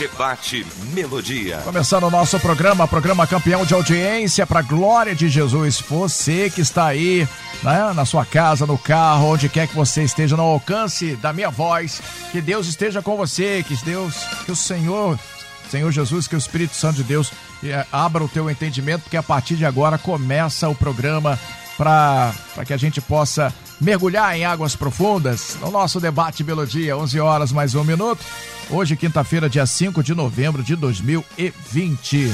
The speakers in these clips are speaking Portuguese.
Debate Melodia. Começando o nosso programa, programa campeão de audiência para glória de Jesus. Você que está aí, né, na sua casa, no carro, onde quer que você esteja, no alcance da minha voz, que Deus esteja com você, que Deus, que o Senhor, Senhor Jesus, que o Espírito Santo de Deus eh, abra o teu entendimento, porque a partir de agora começa o programa para que a gente possa mergulhar em águas profundas no nosso debate Melodia, 11 horas mais um minuto. Hoje, quinta-feira, dia 5 de novembro de 2020.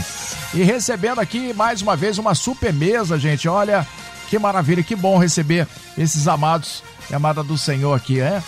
E recebendo aqui mais uma vez uma super mesa, gente. Olha que maravilha, que bom receber esses amados e amada do Senhor aqui, é?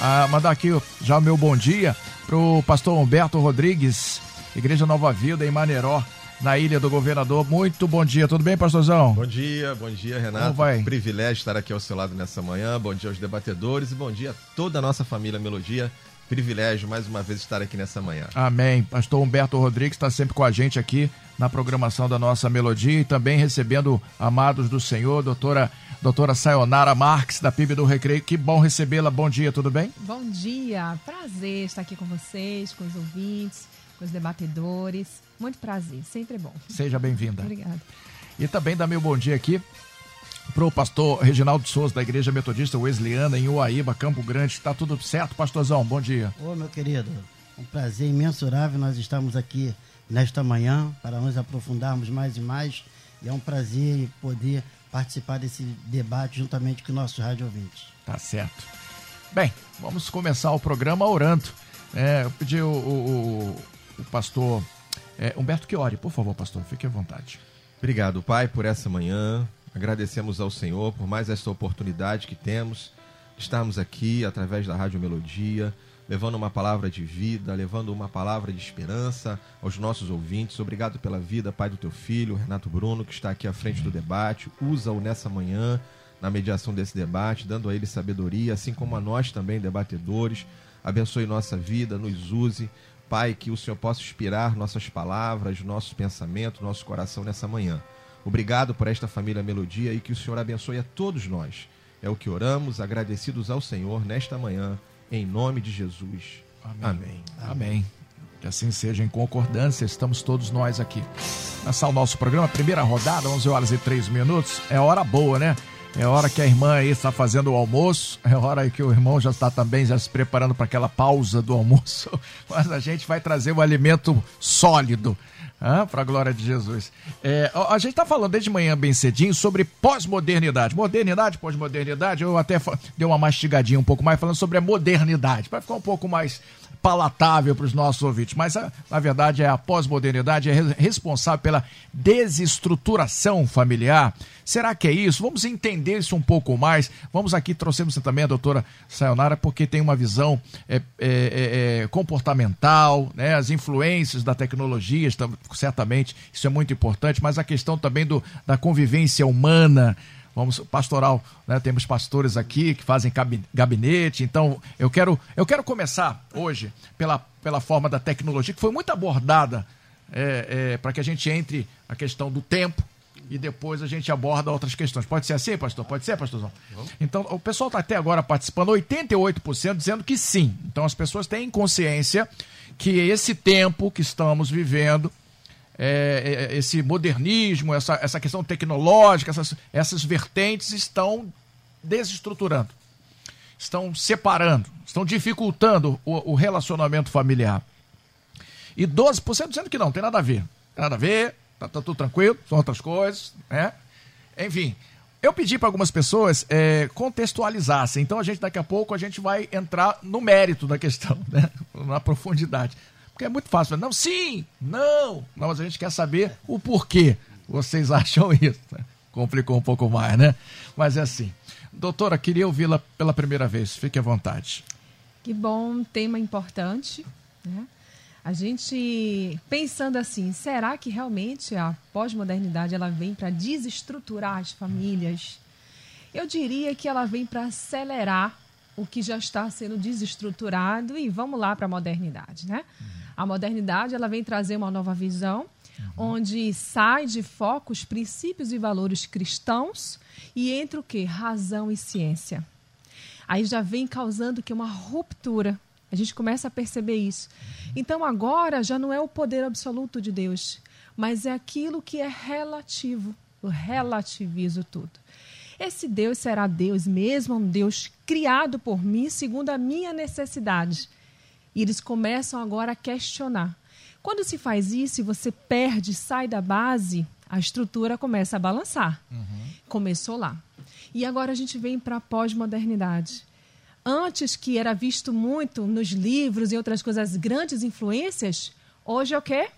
Ah, mandar aqui já o meu bom dia pro pastor Humberto Rodrigues, Igreja Nova Vida em Maneiró na Ilha do Governador. Muito bom dia, tudo bem, pastorzão? Bom dia, bom dia, Renato. Como vai? Privilégio estar aqui ao seu lado nessa manhã. Bom dia aos debatedores e bom dia a toda a nossa família Melodia privilégio mais uma vez estar aqui nessa manhã. Amém. Pastor Humberto Rodrigues está sempre com a gente aqui na programação da nossa melodia e também recebendo amados do Senhor, doutora, doutora Sayonara Marques, da PIB do Recreio. Que bom recebê-la. Bom dia, tudo bem? Bom dia. Prazer estar aqui com vocês, com os ouvintes, com os debatedores. Muito prazer, sempre é bom. Seja bem-vinda. Obrigada. E também dá meu bom dia aqui para o pastor Reginaldo Souza, da Igreja Metodista Wesleyana, em Uaíba, Campo Grande. Está tudo certo, pastorzão? Bom dia. Ô, meu querido, um prazer imensurável nós estamos aqui nesta manhã para nos aprofundarmos mais e mais. E é um prazer poder participar desse debate juntamente com nossos rádio ouvintes. Tá certo. Bem, vamos começar o programa orando. É, eu pedi o, o, o pastor é, Humberto Chiori, por favor, pastor, fique à vontade. Obrigado, Pai, por essa manhã. Agradecemos ao Senhor por mais esta oportunidade que temos de estarmos aqui através da Rádio Melodia, levando uma palavra de vida, levando uma palavra de esperança aos nossos ouvintes. Obrigado pela vida, Pai do teu filho, Renato Bruno, que está aqui à frente do debate. Usa-o nessa manhã na mediação desse debate, dando a ele sabedoria, assim como a nós também, debatedores. Abençoe nossa vida, nos use. Pai, que o Senhor possa inspirar nossas palavras, nosso pensamento, nosso coração nessa manhã. Obrigado por esta família Melodia e que o Senhor abençoe a todos nós. É o que oramos, agradecidos ao Senhor nesta manhã, em nome de Jesus. Amém. Amém. Amém. Que assim seja em concordância, estamos todos nós aqui. Nessa o nosso programa, primeira rodada, 11 horas e 3 minutos. É hora boa, né? É hora que a irmã aí está fazendo o almoço, é hora que o irmão já está também já se preparando para aquela pausa do almoço. Mas a gente vai trazer o alimento sólido ah, para a glória de Jesus. É, a gente está falando desde manhã bem cedinho sobre pós-modernidade. Modernidade, pós-modernidade, eu até dei uma mastigadinha um pouco mais falando sobre a modernidade, para ficar um pouco mais palatável para os nossos ouvintes. Mas, a, na verdade, é a pós-modernidade é responsável pela desestruturação familiar. Será que é isso? Vamos entender isso um pouco mais. Vamos aqui, trouxemos também a doutora Sayonara, porque tem uma visão é, é, é, é comportamental, né? as influências da tecnologia, certamente, isso é muito importante, mas a questão também do, da convivência humana, vamos pastoral, né? Temos pastores aqui que fazem gabinete, então eu quero eu quero começar hoje pela, pela forma da tecnologia que foi muito abordada é, é, para que a gente entre a questão do tempo e depois a gente aborda outras questões. Pode ser assim, pastor? Pode ser, pastorzão? Então, o pessoal está até agora participando, 88% dizendo que sim. Então, as pessoas têm consciência que esse tempo que estamos vivendo é, é, esse modernismo, essa, essa questão tecnológica, essas, essas vertentes estão desestruturando, estão separando, estão dificultando o, o relacionamento familiar. E 12% dizendo que não, tem nada a ver. Tem nada a ver, tá, tá tudo tranquilo, são outras coisas, né? Enfim, eu pedi para algumas pessoas é, contextualizassem. Então a gente daqui a pouco a gente vai entrar no mérito da questão, né? na profundidade. Porque é muito fácil. Não, sim, não. Mas a gente quer saber o porquê vocês acham isso. Complicou um pouco mais, né? Mas é assim. Doutora, queria ouvi-la pela primeira vez. Fique à vontade. Que bom, tema importante. Né? A gente pensando assim, será que realmente a pós-modernidade ela vem para desestruturar as famílias? Eu diria que ela vem para acelerar o que já está sendo desestruturado e vamos lá para a modernidade, né? Uhum. A modernidade ela vem trazer uma nova visão, uhum. onde sai de foco os princípios e valores cristãos e entra o que? Razão e ciência. Aí já vem causando que uma ruptura. A gente começa a perceber isso. Então agora já não é o poder absoluto de Deus, mas é aquilo que é relativo. Eu relativizo tudo. Esse Deus será Deus mesmo, um Deus criado por mim segundo a minha necessidade. E eles começam agora a questionar. Quando se faz isso e você perde, sai da base, a estrutura começa a balançar. Uhum. Começou lá. E agora a gente vem para a pós-modernidade. Antes que era visto muito nos livros e outras coisas, grandes influências, hoje é o quê?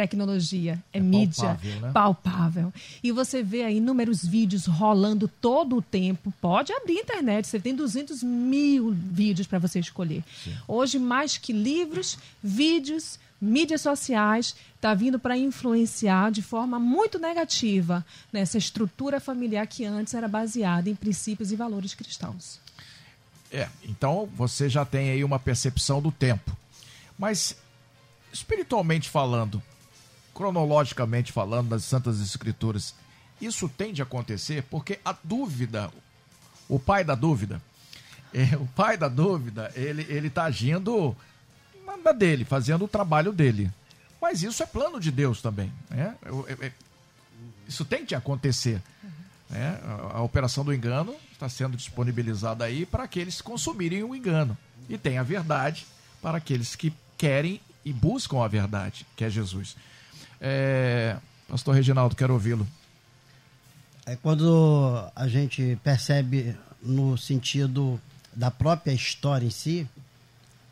Tecnologia, é, é mídia palpável, né? palpável. E você vê aí inúmeros vídeos rolando todo o tempo. Pode abrir a internet, você tem 200 mil vídeos para você escolher. Sim. Hoje, mais que livros, vídeos, mídias sociais, está vindo para influenciar de forma muito negativa nessa estrutura familiar que antes era baseada em princípios e valores cristãos. É, então você já tem aí uma percepção do tempo. Mas espiritualmente falando, cronologicamente falando, das Santas Escrituras, isso tende a acontecer porque a dúvida, o pai da dúvida, é, o pai da dúvida, ele ele está agindo na dele, fazendo o trabalho dele. Mas isso é plano de Deus também, né? Isso tem que acontecer. Né? A, a operação do engano está sendo disponibilizada aí para aqueles consumirem o engano. E tem a verdade para aqueles que querem e buscam a verdade, que é Jesus. É, Pastor Reginaldo, quero ouvi-lo. É quando a gente percebe no sentido da própria história em si,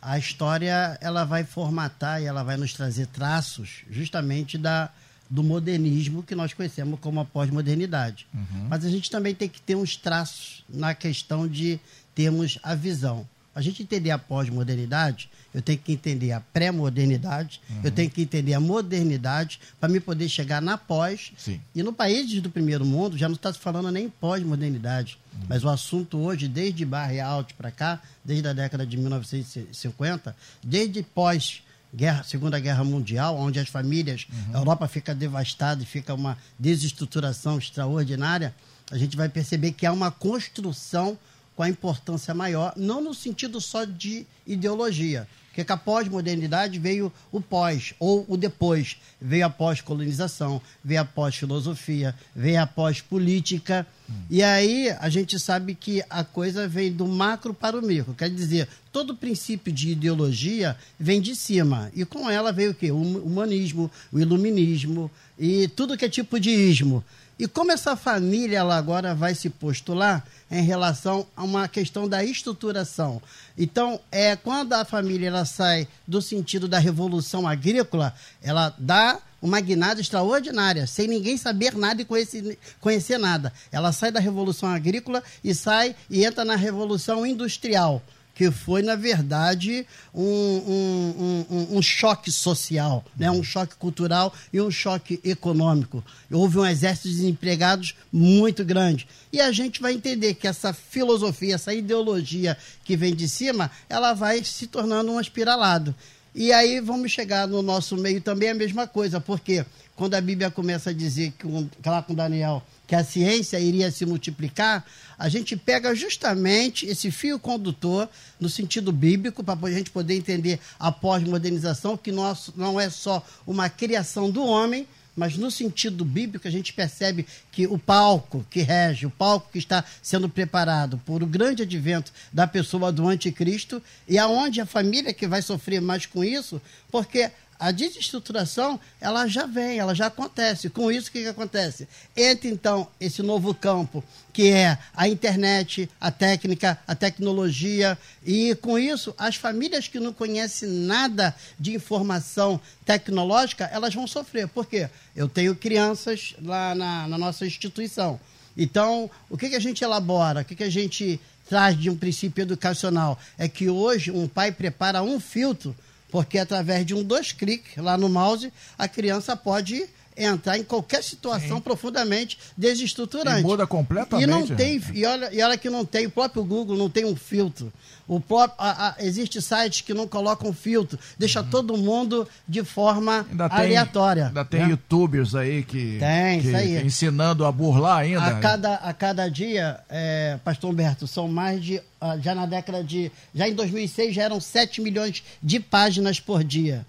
a história ela vai formatar e ela vai nos trazer traços justamente da, do modernismo que nós conhecemos como a pós-modernidade. Uhum. Mas a gente também tem que ter uns traços na questão de termos a visão a gente entender a pós-modernidade, eu tenho que entender a pré-modernidade, uhum. eu tenho que entender a modernidade para me poder chegar na pós. Sim. E no país do primeiro mundo já não está se falando nem pós-modernidade, uhum. mas o assunto hoje, desde Barre Alto para cá, desde a década de 1950, desde pós Guerra, Segunda Guerra Mundial, onde as famílias, uhum. a Europa fica devastada e fica uma desestruturação extraordinária, a gente vai perceber que há uma construção com a importância maior, não no sentido só de ideologia, porque com a pós-modernidade veio o pós, ou o depois, veio a pós-colonização, veio a pós-filosofia, veio a pós-política, hum. e aí a gente sabe que a coisa vem do macro para o micro, quer dizer, todo princípio de ideologia vem de cima, e com ela veio o quê? O humanismo, o iluminismo, e tudo que é tipo de ismo. E como essa família ela agora vai se postular em relação a uma questão da estruturação. Então, é quando a família ela sai do sentido da revolução agrícola, ela dá uma guinada extraordinária, sem ninguém saber nada e conhecer, conhecer nada. Ela sai da revolução agrícola e sai e entra na revolução industrial que foi, na verdade, um, um, um, um, choque social, né? um choque cultural e um choque econômico. Houve um exército de desempregados muito grande. E a gente vai entender que essa filosofia, essa ideologia que vem de cima, ela vai se tornando um espiralado. E aí vamos chegar no nosso meio também a mesma coisa, porque quando a Bíblia começa a dizer que, lá com Daniel, que a ciência iria se multiplicar, a gente pega justamente esse fio condutor no sentido bíblico, para a gente poder entender a pós-modernização, que não é só uma criação do homem, mas no sentido bíblico a gente percebe que o palco que rege, o palco que está sendo preparado por o grande advento da pessoa do anticristo, e aonde a família que vai sofrer mais com isso, porque a desestruturação, ela já vem, ela já acontece. Com isso, o que, que acontece? Entra, então, esse novo campo, que é a internet, a técnica, a tecnologia, e com isso, as famílias que não conhecem nada de informação tecnológica, elas vão sofrer. Por quê? Eu tenho crianças lá na, na nossa instituição. Então, o que, que a gente elabora? O que, que a gente traz de um princípio educacional? É que hoje um pai prepara um filtro porque através de um dois cliques lá no mouse, a criança pode entrar em qualquer situação Sim. profundamente desestruturante. E muda completamente. E não tem, e olha, e olha que não tem, o próprio Google não tem um filtro. O próprio, a, a, existe sites que não colocam filtro, deixa uhum. todo mundo de forma ainda aleatória. Tem, ainda tem né? youtubers aí que, tem, que, aí. Ensinando a burlar ainda. A cada, a cada dia, é, Pastor Humberto, são mais de. Ah, já na década de. Já em 2006 já eram 7 milhões de páginas por dia.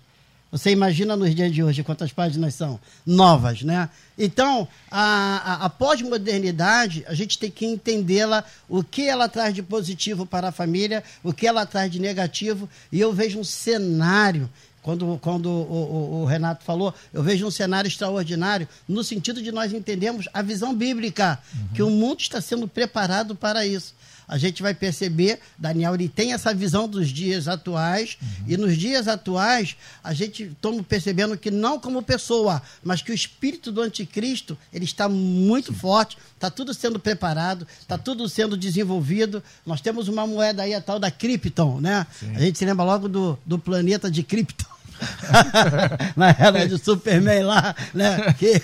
Você imagina nos dias de hoje quantas páginas são novas, né? Então, a, a, a pós-modernidade, a gente tem que entendê-la, o que ela traz de positivo para a família, o que ela traz de negativo. E eu vejo um cenário, quando, quando o, o, o Renato falou, eu vejo um cenário extraordinário, no sentido de nós entendermos a visão bíblica, uhum. que o mundo está sendo preparado para isso a gente vai perceber, Daniel, ele tem essa visão dos dias atuais, uhum. e nos dias atuais, a gente estamos percebendo que não como pessoa, mas que o espírito do anticristo, ele está muito Sim. forte, está tudo sendo preparado, está tudo sendo desenvolvido. Nós temos uma moeda aí, a tal da Krypton, né? Sim. A gente se lembra logo do, do planeta de Krypton. na era de Superman lá, né? Que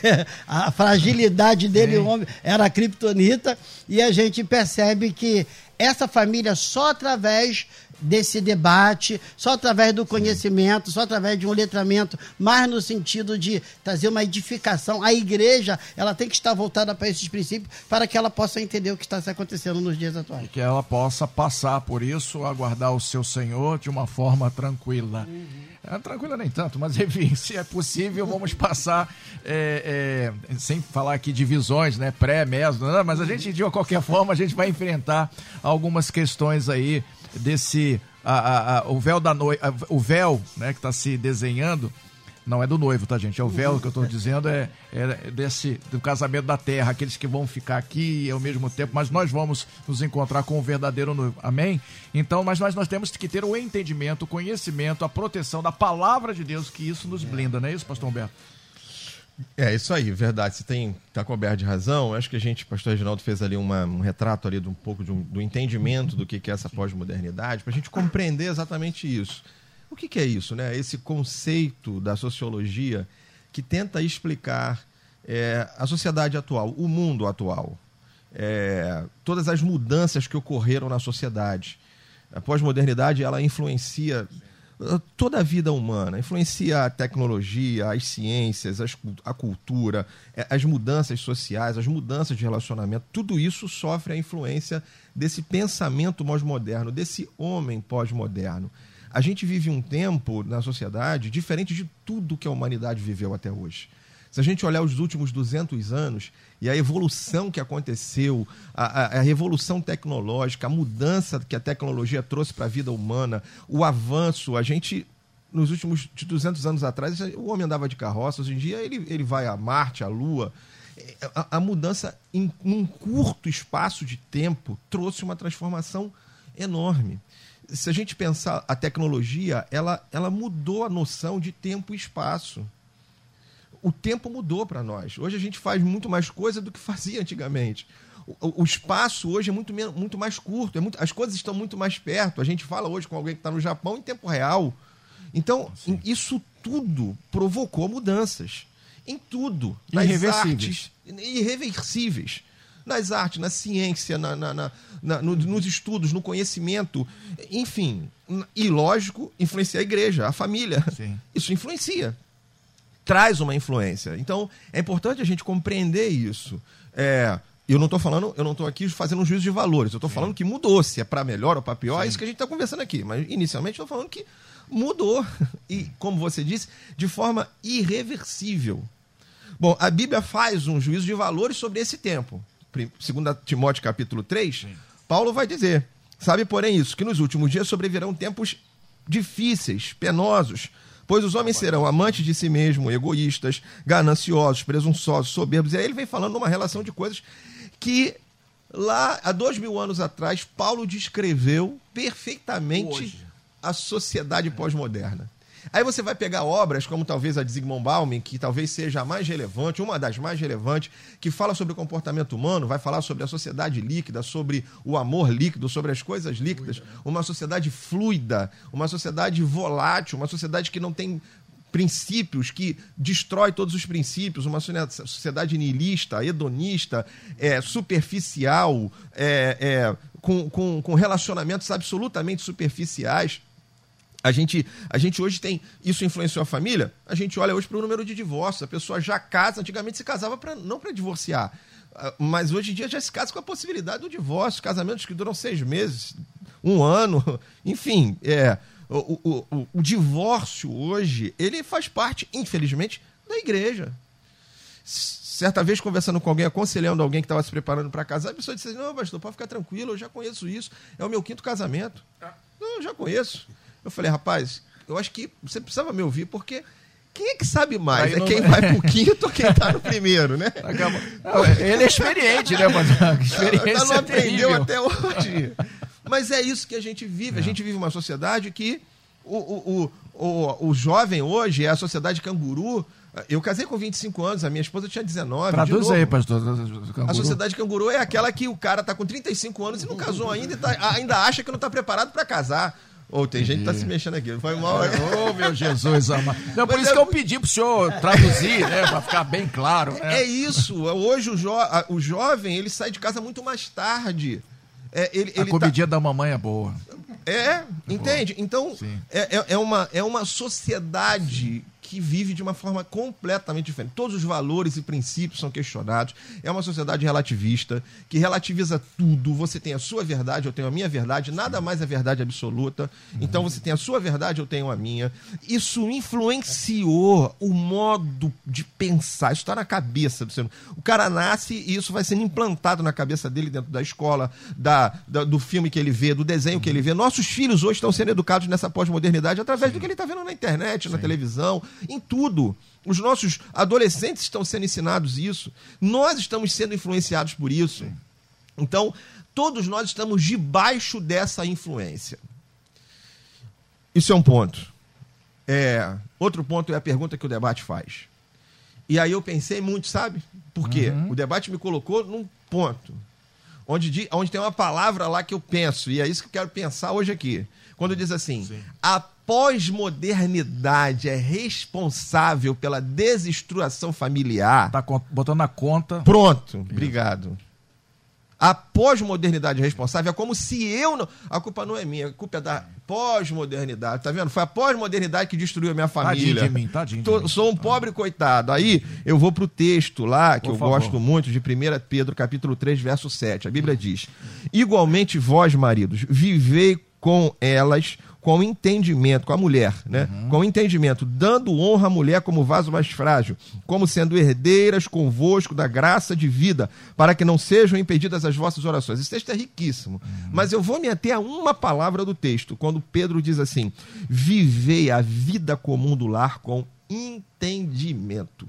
a fragilidade dele, o homem, era a criptonita, e a gente percebe que essa família só através desse debate, só através do conhecimento, só através de um letramento, mais no sentido de trazer uma edificação. A igreja, ela tem que estar voltada para esses princípios para que ela possa entender o que está acontecendo nos dias atuais. E que ela possa passar por isso, aguardar o seu Senhor de uma forma tranquila. Uhum. É, tranquila nem tanto, mas enfim, se é possível, vamos passar, é, é, sem falar aqui de visões, né, pré, mesmo, mas a gente, de qualquer forma, a gente vai enfrentar algumas questões aí desse, a, a, a, o véu da noite, o véu, né, que está se desenhando, não é do noivo, tá, gente? É o véu que eu estou dizendo, é, é, desse do casamento da terra, aqueles que vão ficar aqui ao mesmo tempo, mas nós vamos nos encontrar com o verdadeiro noivo. Amém? Então, mas nós, nós temos que ter o entendimento, o conhecimento, a proteção da palavra de Deus, que isso nos blinda, não é isso, pastor Humberto? É, isso aí, verdade. Você tem, tá coberto de razão. Acho que a gente, pastor Reginaldo, fez ali uma, um retrato ali de um pouco de um, do entendimento do que, que é essa pós-modernidade, para a gente compreender exatamente isso. O que, que, é isso, né? Esse conceito da sociologia que tenta explicar é, a sociedade atual, o mundo atual, é, todas as mudanças que ocorreram na sociedade. A pós-modernidade ela influencia toda a vida humana, influencia a tecnologia, as ciências, as, a cultura, é, as mudanças sociais, as mudanças de relacionamento, tudo isso sofre a influência desse pensamento pós-moderno, desse homem pós-moderno. A gente vive um tempo na sociedade diferente de tudo que a humanidade viveu até hoje. Se a gente olhar os últimos 200 anos e a evolução que aconteceu, a, a, a revolução tecnológica, a mudança que a tecnologia trouxe para a vida humana, o avanço, a gente nos últimos de 200 anos atrás, o homem andava de carroça, hoje em dia ele, ele vai a Marte, a Lua. A, a mudança em um curto espaço de tempo trouxe uma transformação enorme se a gente pensar a tecnologia, ela, ela mudou a noção de tempo e espaço. O tempo mudou para nós. Hoje a gente faz muito mais coisa do que fazia antigamente. O, o espaço hoje é muito, muito mais curto, é muito, as coisas estão muito mais perto. A gente fala hoje com alguém que está no Japão em tempo real. Então, Sim. isso tudo provocou mudanças. Em tudo. Nas artes. Irreversíveis nas artes, na ciência, na, na, na, na no, nos estudos, no conhecimento, enfim. E, lógico, influencia a igreja, a família. Sim. Isso influencia. Traz uma influência. Então, é importante a gente compreender isso. É, eu não estou falando, eu não estou aqui fazendo um juízo de valores. Eu estou falando que mudou. Se é para melhor ou para pior, Sim. é isso que a gente está conversando aqui. Mas inicialmente estou falando que mudou. E, como você disse, de forma irreversível. Bom, a Bíblia faz um juízo de valores sobre esse tempo. 2 Timóteo capítulo 3, Sim. Paulo vai dizer: Sabe, porém, isso, que nos últimos dias sobrevirão tempos difíceis, penosos, pois os homens serão amantes de si mesmos, egoístas, gananciosos, presunçosos, soberbos. E aí ele vem falando uma relação de coisas que lá há dois mil anos atrás Paulo descreveu perfeitamente Hoje. a sociedade pós-moderna. Aí você vai pegar obras como talvez a de Zygmunt Bauman, que talvez seja a mais relevante, uma das mais relevantes, que fala sobre o comportamento humano, vai falar sobre a sociedade líquida, sobre o amor líquido, sobre as coisas líquidas, uma sociedade fluida, uma sociedade volátil, uma sociedade que não tem princípios que destrói todos os princípios, uma sociedade niilista, hedonista, é, superficial, é, é, com, com, com relacionamentos absolutamente superficiais. A gente, a gente hoje tem. Isso influenciou a família? A gente olha hoje para o número de divórcios. A pessoa já casa, antigamente se casava pra, não para divorciar. Ah, mas hoje em dia já se casa com a possibilidade do divórcio, casamentos que duram seis meses, um ano, enfim. É, o, o, o, o divórcio hoje, ele faz parte, infelizmente, da igreja. Certa vez, conversando com alguém, aconselhando alguém que estava se preparando para casar, a pessoa disse: Não, pastor, pode ficar tranquilo, eu já conheço isso. É o meu quinto casamento. Não, eu já conheço. Eu falei, rapaz, eu acho que você precisava me ouvir, porque quem é que sabe mais? Aí é não... quem vai pro quinto ou quem tá no primeiro, né? ele é experiente, né, mano? Experiência não aprendeu até hoje. Mas é isso que a gente vive. É. A gente vive uma sociedade que o, o, o, o, o jovem hoje é a sociedade canguru. Eu casei com 25 anos, a minha esposa tinha 19. Traduz aí, pastor. Canguru. A sociedade canguru é aquela que o cara tá com 35 anos e não casou ainda e tá, ainda acha que não tá preparado para casar. Ou oh, tem Entendi. gente que tá se mexendo aqui. Foi mal. Ô, oh, meu Jesus amado. Não, por Mas isso é... que eu pedi pro senhor traduzir, né? Pra ficar bem claro. Né? É isso. Hoje o, jo... o jovem, ele sai de casa muito mais tarde. É, ele, a ele comidinha tá... da mamãe é boa. É, é entende? Então, é, é, é, uma, é uma sociedade que vive de uma forma completamente diferente. Todos os valores e princípios são questionados. É uma sociedade relativista que relativiza tudo. Você tem a sua verdade, eu tenho a minha verdade, nada mais é verdade absoluta. Então você tem a sua verdade, eu tenho a minha. Isso influenciou o modo de pensar. Isso está na cabeça do ser humano. O cara nasce e isso vai sendo implantado na cabeça dele dentro da escola, da, da do filme que ele vê, do desenho que ele vê. Nossos filhos hoje estão sendo educados nessa pós-modernidade através Sim. do que ele está vendo na internet, na Sim. televisão em tudo. Os nossos adolescentes estão sendo ensinados isso. Nós estamos sendo influenciados por isso. Então, todos nós estamos debaixo dessa influência. Isso é um ponto. É, outro ponto é a pergunta que o debate faz. E aí eu pensei muito, sabe? Porque uhum. o debate me colocou num ponto onde, onde tem uma palavra lá que eu penso, e é isso que eu quero pensar hoje aqui. Quando diz assim: Sim. a pós-modernidade é responsável pela desestruturação familiar. Tá botando na conta. Pronto, obrigado. A pós-modernidade responsável é como se eu não. A culpa não é minha, a culpa é da pós-modernidade. Tá vendo? Foi a pós-modernidade que destruiu a minha família. Tadinho de mim, tadinho. De mim. Sou um pobre coitado. Aí eu vou pro texto lá, que Por eu favor. gosto muito, de 1 Pedro, capítulo 3, verso 7. A Bíblia diz: Igualmente vós, maridos, vivei com elas com entendimento, com a mulher, né? Uhum. Com entendimento, dando honra à mulher como vaso mais frágil, como sendo herdeiras convosco da graça de vida, para que não sejam impedidas as vossas orações. Esse texto é riquíssimo, uhum. mas eu vou me ater a uma palavra do texto, quando Pedro diz assim: vivei a vida comum do lar com entendimento.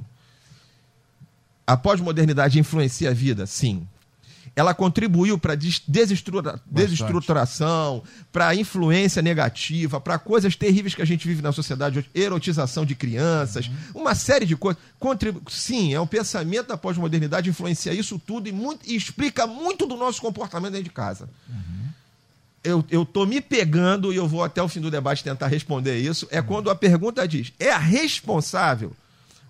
A pós-modernidade influencia a vida? Sim ela contribuiu para desestrutura, desestruturação, para influência negativa, para coisas terríveis que a gente vive na sociedade, erotização de crianças, uhum. uma série de coisas. Contribu Sim, é o pensamento da pós-modernidade influencia isso tudo e, muito, e, explica muito do nosso comportamento dentro de casa. Uhum. Eu, eu tô me pegando e eu vou até o fim do debate tentar responder isso. É uhum. quando a pergunta diz: é a responsável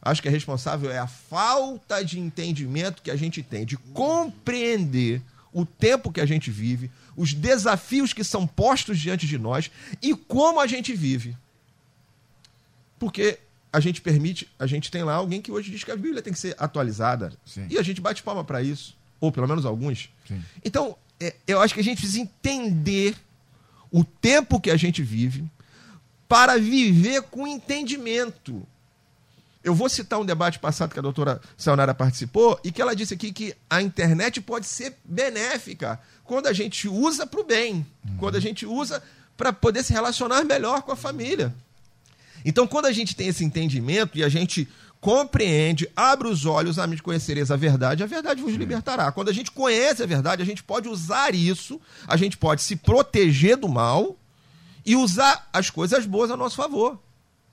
acho que a responsável é a falta de entendimento que a gente tem, de compreender o tempo que a gente vive, os desafios que são postos diante de nós e como a gente vive. Porque a gente permite, a gente tem lá alguém que hoje diz que a Bíblia tem que ser atualizada. Sim. E a gente bate palma para isso. Ou pelo menos alguns. Sim. Então, é, eu acho que a gente precisa entender o tempo que a gente vive para viver com entendimento. Eu vou citar um debate passado que a doutora Sayonara participou e que ela disse aqui que a internet pode ser benéfica quando a gente usa para o bem, uhum. quando a gente usa para poder se relacionar melhor com a família. Então, quando a gente tem esse entendimento e a gente compreende, abre os olhos, a conhecereis a verdade, a verdade vos libertará. Quando a gente conhece a verdade, a gente pode usar isso, a gente pode se proteger do mal e usar as coisas boas a nosso favor.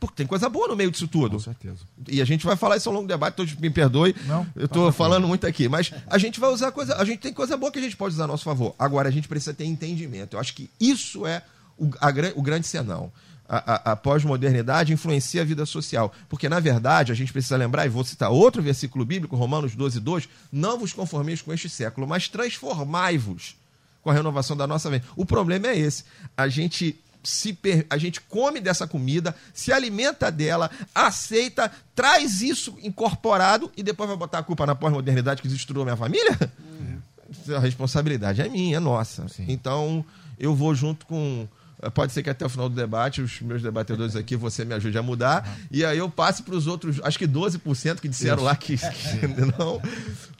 Porque tem coisa boa no meio disso tudo. Com certeza. E a gente vai falar isso ao longo do debate, todos me perdoe. Não, eu estou falando muito aqui, mas a gente vai usar coisa, a gente tem coisa boa que a gente pode usar a nosso favor. Agora a gente precisa ter entendimento. Eu acho que isso é o, a, o grande senão. a, a, a pós-modernidade influencia a vida social. Porque, na verdade, a gente precisa lembrar, e vou citar outro versículo bíblico, Romanos 12, 2, não vos conformeis com este século, mas transformai-vos com a renovação da nossa mente. O problema é esse. A gente se a gente come dessa comida, se alimenta dela, aceita, traz isso incorporado e depois vai botar a culpa na pós-modernidade que destruiu minha família? Uhum. A responsabilidade é minha, é nossa. Sim. Então, eu vou junto com Pode ser que até o final do debate, os meus debatedores aqui, você me ajude a mudar. Uhum. E aí eu passe para os outros, acho que 12% que disseram Isso. lá que, que não.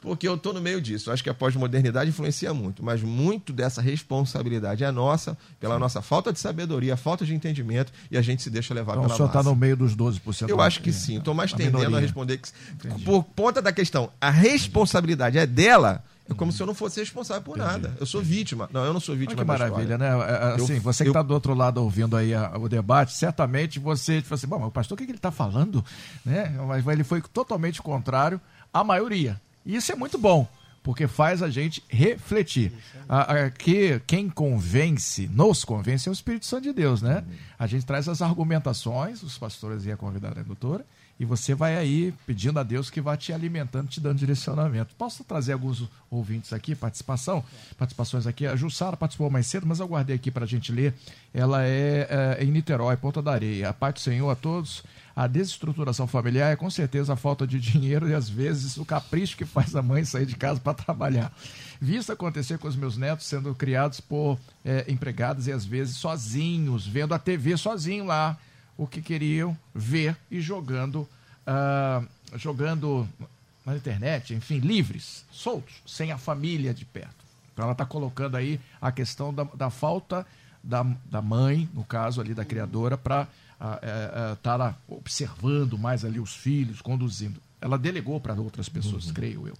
Porque eu estou no meio disso. Acho que a pós-modernidade influencia muito, mas muito dessa responsabilidade é nossa, pela Sim. nossa falta de sabedoria, falta de entendimento, e a gente se deixa levar então, pela o senhor está no meio dos 12%. Eu acho que sim. Estou mais a tendendo minoria. a responder que, por conta da questão, a responsabilidade é dela é como se eu não fosse responsável por Entendi. nada. Eu sou vítima. Não, eu não sou vítima. Olha que maravilha, né? É, é, assim, eu, você que está do outro lado ouvindo aí a, o debate, certamente você tipo assim, bom, mas o pastor, o que, que ele está falando? Né? Mas ele foi totalmente contrário à maioria. E isso é muito bom, porque faz a gente refletir. Aqui, quem convence, nos convence, é o Espírito Santo de Deus, né? A gente traz as argumentações, os pastores iam convidar a doutora, e você vai aí pedindo a Deus que vá te alimentando, te dando direcionamento. Posso trazer alguns ouvintes aqui, participação? Participações aqui. A Jussara participou mais cedo, mas eu guardei aqui para a gente ler. Ela é, é, em Niterói, Ponta da Areia. A paz do Senhor a todos. A desestruturação familiar é com certeza a falta de dinheiro e às vezes o capricho que faz a mãe sair de casa para trabalhar. Visto acontecer com os meus netos sendo criados por é, empregados e às vezes sozinhos, vendo a TV sozinho lá o que queriam ver e jogando, uh, jogando na internet, enfim, livres, soltos, sem a família de perto. Então ela está colocando aí a questão da, da falta da, da mãe, no caso ali da criadora, para estar uh, uh, uh, tá observando mais ali os filhos, conduzindo. Ela delegou para outras pessoas, uhum. creio eu.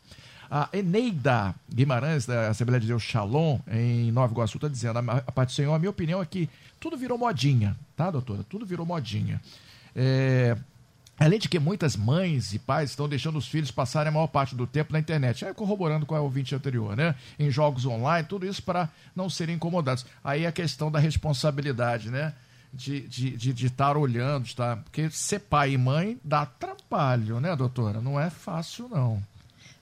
A Eneida Guimarães, da Assembleia de Deus Shalom, em Nova Iguaçu, está dizendo: a parte do Senhor, a minha opinião é que tudo virou modinha, tá, doutora? Tudo virou modinha. É, Além de que muitas mães e pais estão deixando os filhos passarem a maior parte do tempo na internet, aí corroborando com a ouvinte anterior, né? Em jogos online, tudo isso para não serem incomodados. Aí a questão da responsabilidade, né? De estar de, de, de estar olhando, estar... porque ser pai e mãe dá trabalho, né, doutora? Não é fácil, não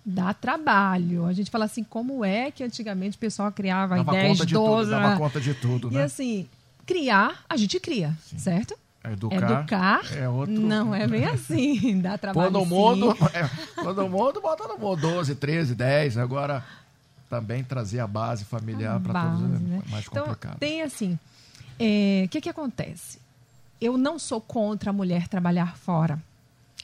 dá trabalho. A gente fala assim, como é que antigamente o pessoal criava dava 10, conta 12... Tudo, dava conta de tudo, né? E assim, criar, a gente cria, Sim. certo? Educar, Educar é outro... não é bem assim, dá trabalho Todo mundo, é, todo mundo bota no mundo 12, 13, 10, agora também trazer a base familiar para todos é né? mais então, complicado. Tem assim, o é, que que acontece? Eu não sou contra a mulher trabalhar fora.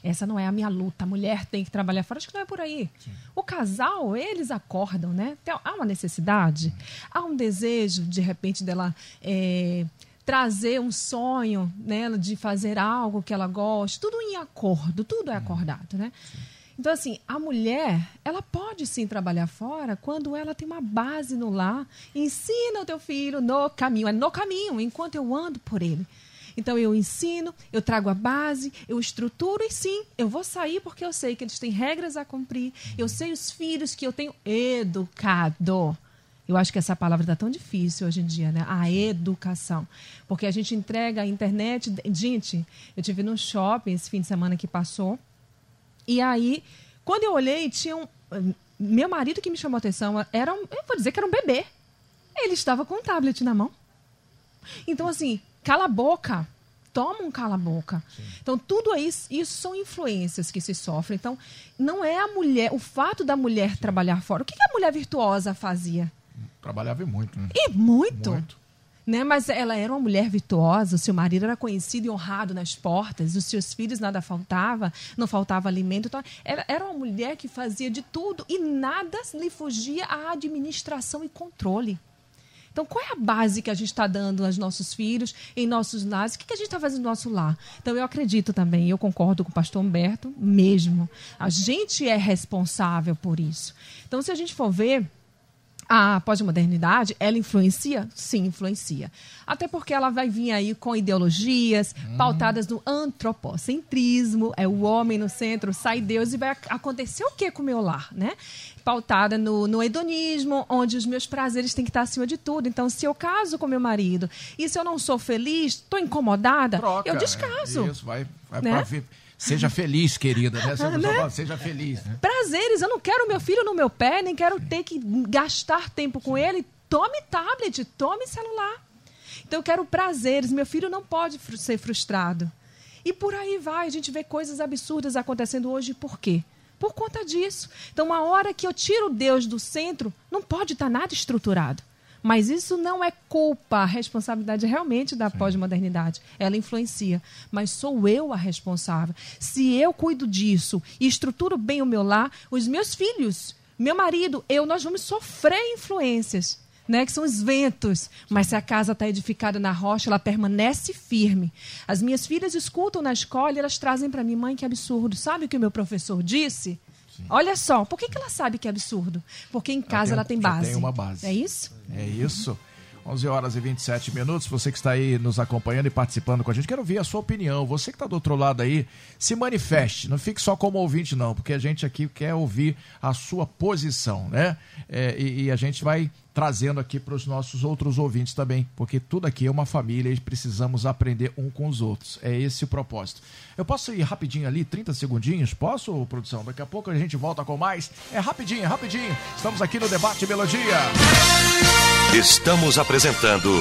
Essa não é a minha luta. A mulher tem que trabalhar fora. Acho que não é por aí. Sim. O casal, eles acordam, né? há uma necessidade, há um desejo, de repente, dela é, trazer um sonho, né? De fazer algo que ela goste. Tudo em acordo, tudo é uhum. acordado, né? Sim. Então, assim, a mulher, ela pode sim trabalhar fora quando ela tem uma base no lar. Ensina o teu filho no caminho. É no caminho, enquanto eu ando por ele. Então eu ensino, eu trago a base, eu estruturo e sim, eu vou sair porque eu sei que eles têm regras a cumprir. Eu sei os filhos que eu tenho educado. Eu acho que essa palavra está tão difícil hoje em dia, né? A educação. Porque a gente entrega a internet. Gente, eu tive no shopping esse fim de semana que passou. E aí, quando eu olhei, tinha um. Meu marido que me chamou a atenção era um, eu vou dizer que era um bebê. Ele estava com um tablet na mão. Então, assim, cala a boca. Toma um cala-boca. Então, tudo isso, isso são influências que se sofrem. Então, não é a mulher, o fato da mulher Sim. trabalhar fora. O que, a mulher virtuosa fazia? Trabalhava muito, né? E muito. Muito. Né? Mas ela era uma mulher virtuosa, seu marido era conhecido e honrado nas portas, os seus filhos nada faltava, não faltava alimento. Então, era, era uma mulher que fazia de tudo e nada lhe fugia à administração e controle. Então, qual é a base que a gente está dando aos nossos filhos, em nossos lares? O que, que a gente está fazendo no nosso lar? Então, eu acredito também, eu concordo com o pastor Humberto, mesmo. A gente é responsável por isso. Então, se a gente for ver, a pós-modernidade, ela influencia? Sim, influencia. Até porque ela vai vir aí com ideologias hum. pautadas no antropocentrismo, é o homem no centro, sai Deus e vai acontecer o que com o meu lar, né? Pautada no, no hedonismo, onde os meus prazeres têm que estar acima de tudo. Então, se eu caso com meu marido e se eu não sou feliz, estou incomodada, Troca, eu descaso. Isso, vai, vai né? pra Seja feliz, querida, né? Você né? seja feliz. Né? Prazeres, eu não quero meu filho no meu pé, nem quero ter que gastar tempo com ele. Tome tablet, tome celular. Então eu quero prazeres, meu filho não pode ser frustrado. E por aí vai, a gente vê coisas absurdas acontecendo hoje, por quê? Por conta disso. Então, uma hora que eu tiro Deus do centro, não pode estar nada estruturado. Mas isso não é culpa, a responsabilidade é realmente da pós-modernidade. Ela influencia. Mas sou eu a responsável. Se eu cuido disso e estruturo bem o meu lar, os meus filhos, meu marido, eu, nós vamos sofrer influências. Né, que são os ventos. Mas se a casa está edificada na rocha, ela permanece firme. As minhas filhas escutam na escola e elas trazem para mim, mãe, que absurdo. Sabe o que o meu professor disse? Sim. Olha só, por que, que ela sabe que é absurdo? Porque em casa ela tem, ela tem base. Tem uma base. É isso? É isso. 11 horas e 27 minutos. Você que está aí nos acompanhando e participando com a gente, quero ouvir a sua opinião. Você que está do outro lado aí, se manifeste. Não fique só como ouvinte, não, porque a gente aqui quer ouvir a sua posição, né? É, e, e a gente vai trazendo aqui para os nossos outros ouvintes também, porque tudo aqui é uma família e precisamos aprender um com os outros. É esse o propósito. Eu posso ir rapidinho ali, 30 segundinhos? Posso, produção? Daqui a pouco a gente volta com mais. É rapidinho, é rapidinho. Estamos aqui no Debate Melodia. Estamos apresentando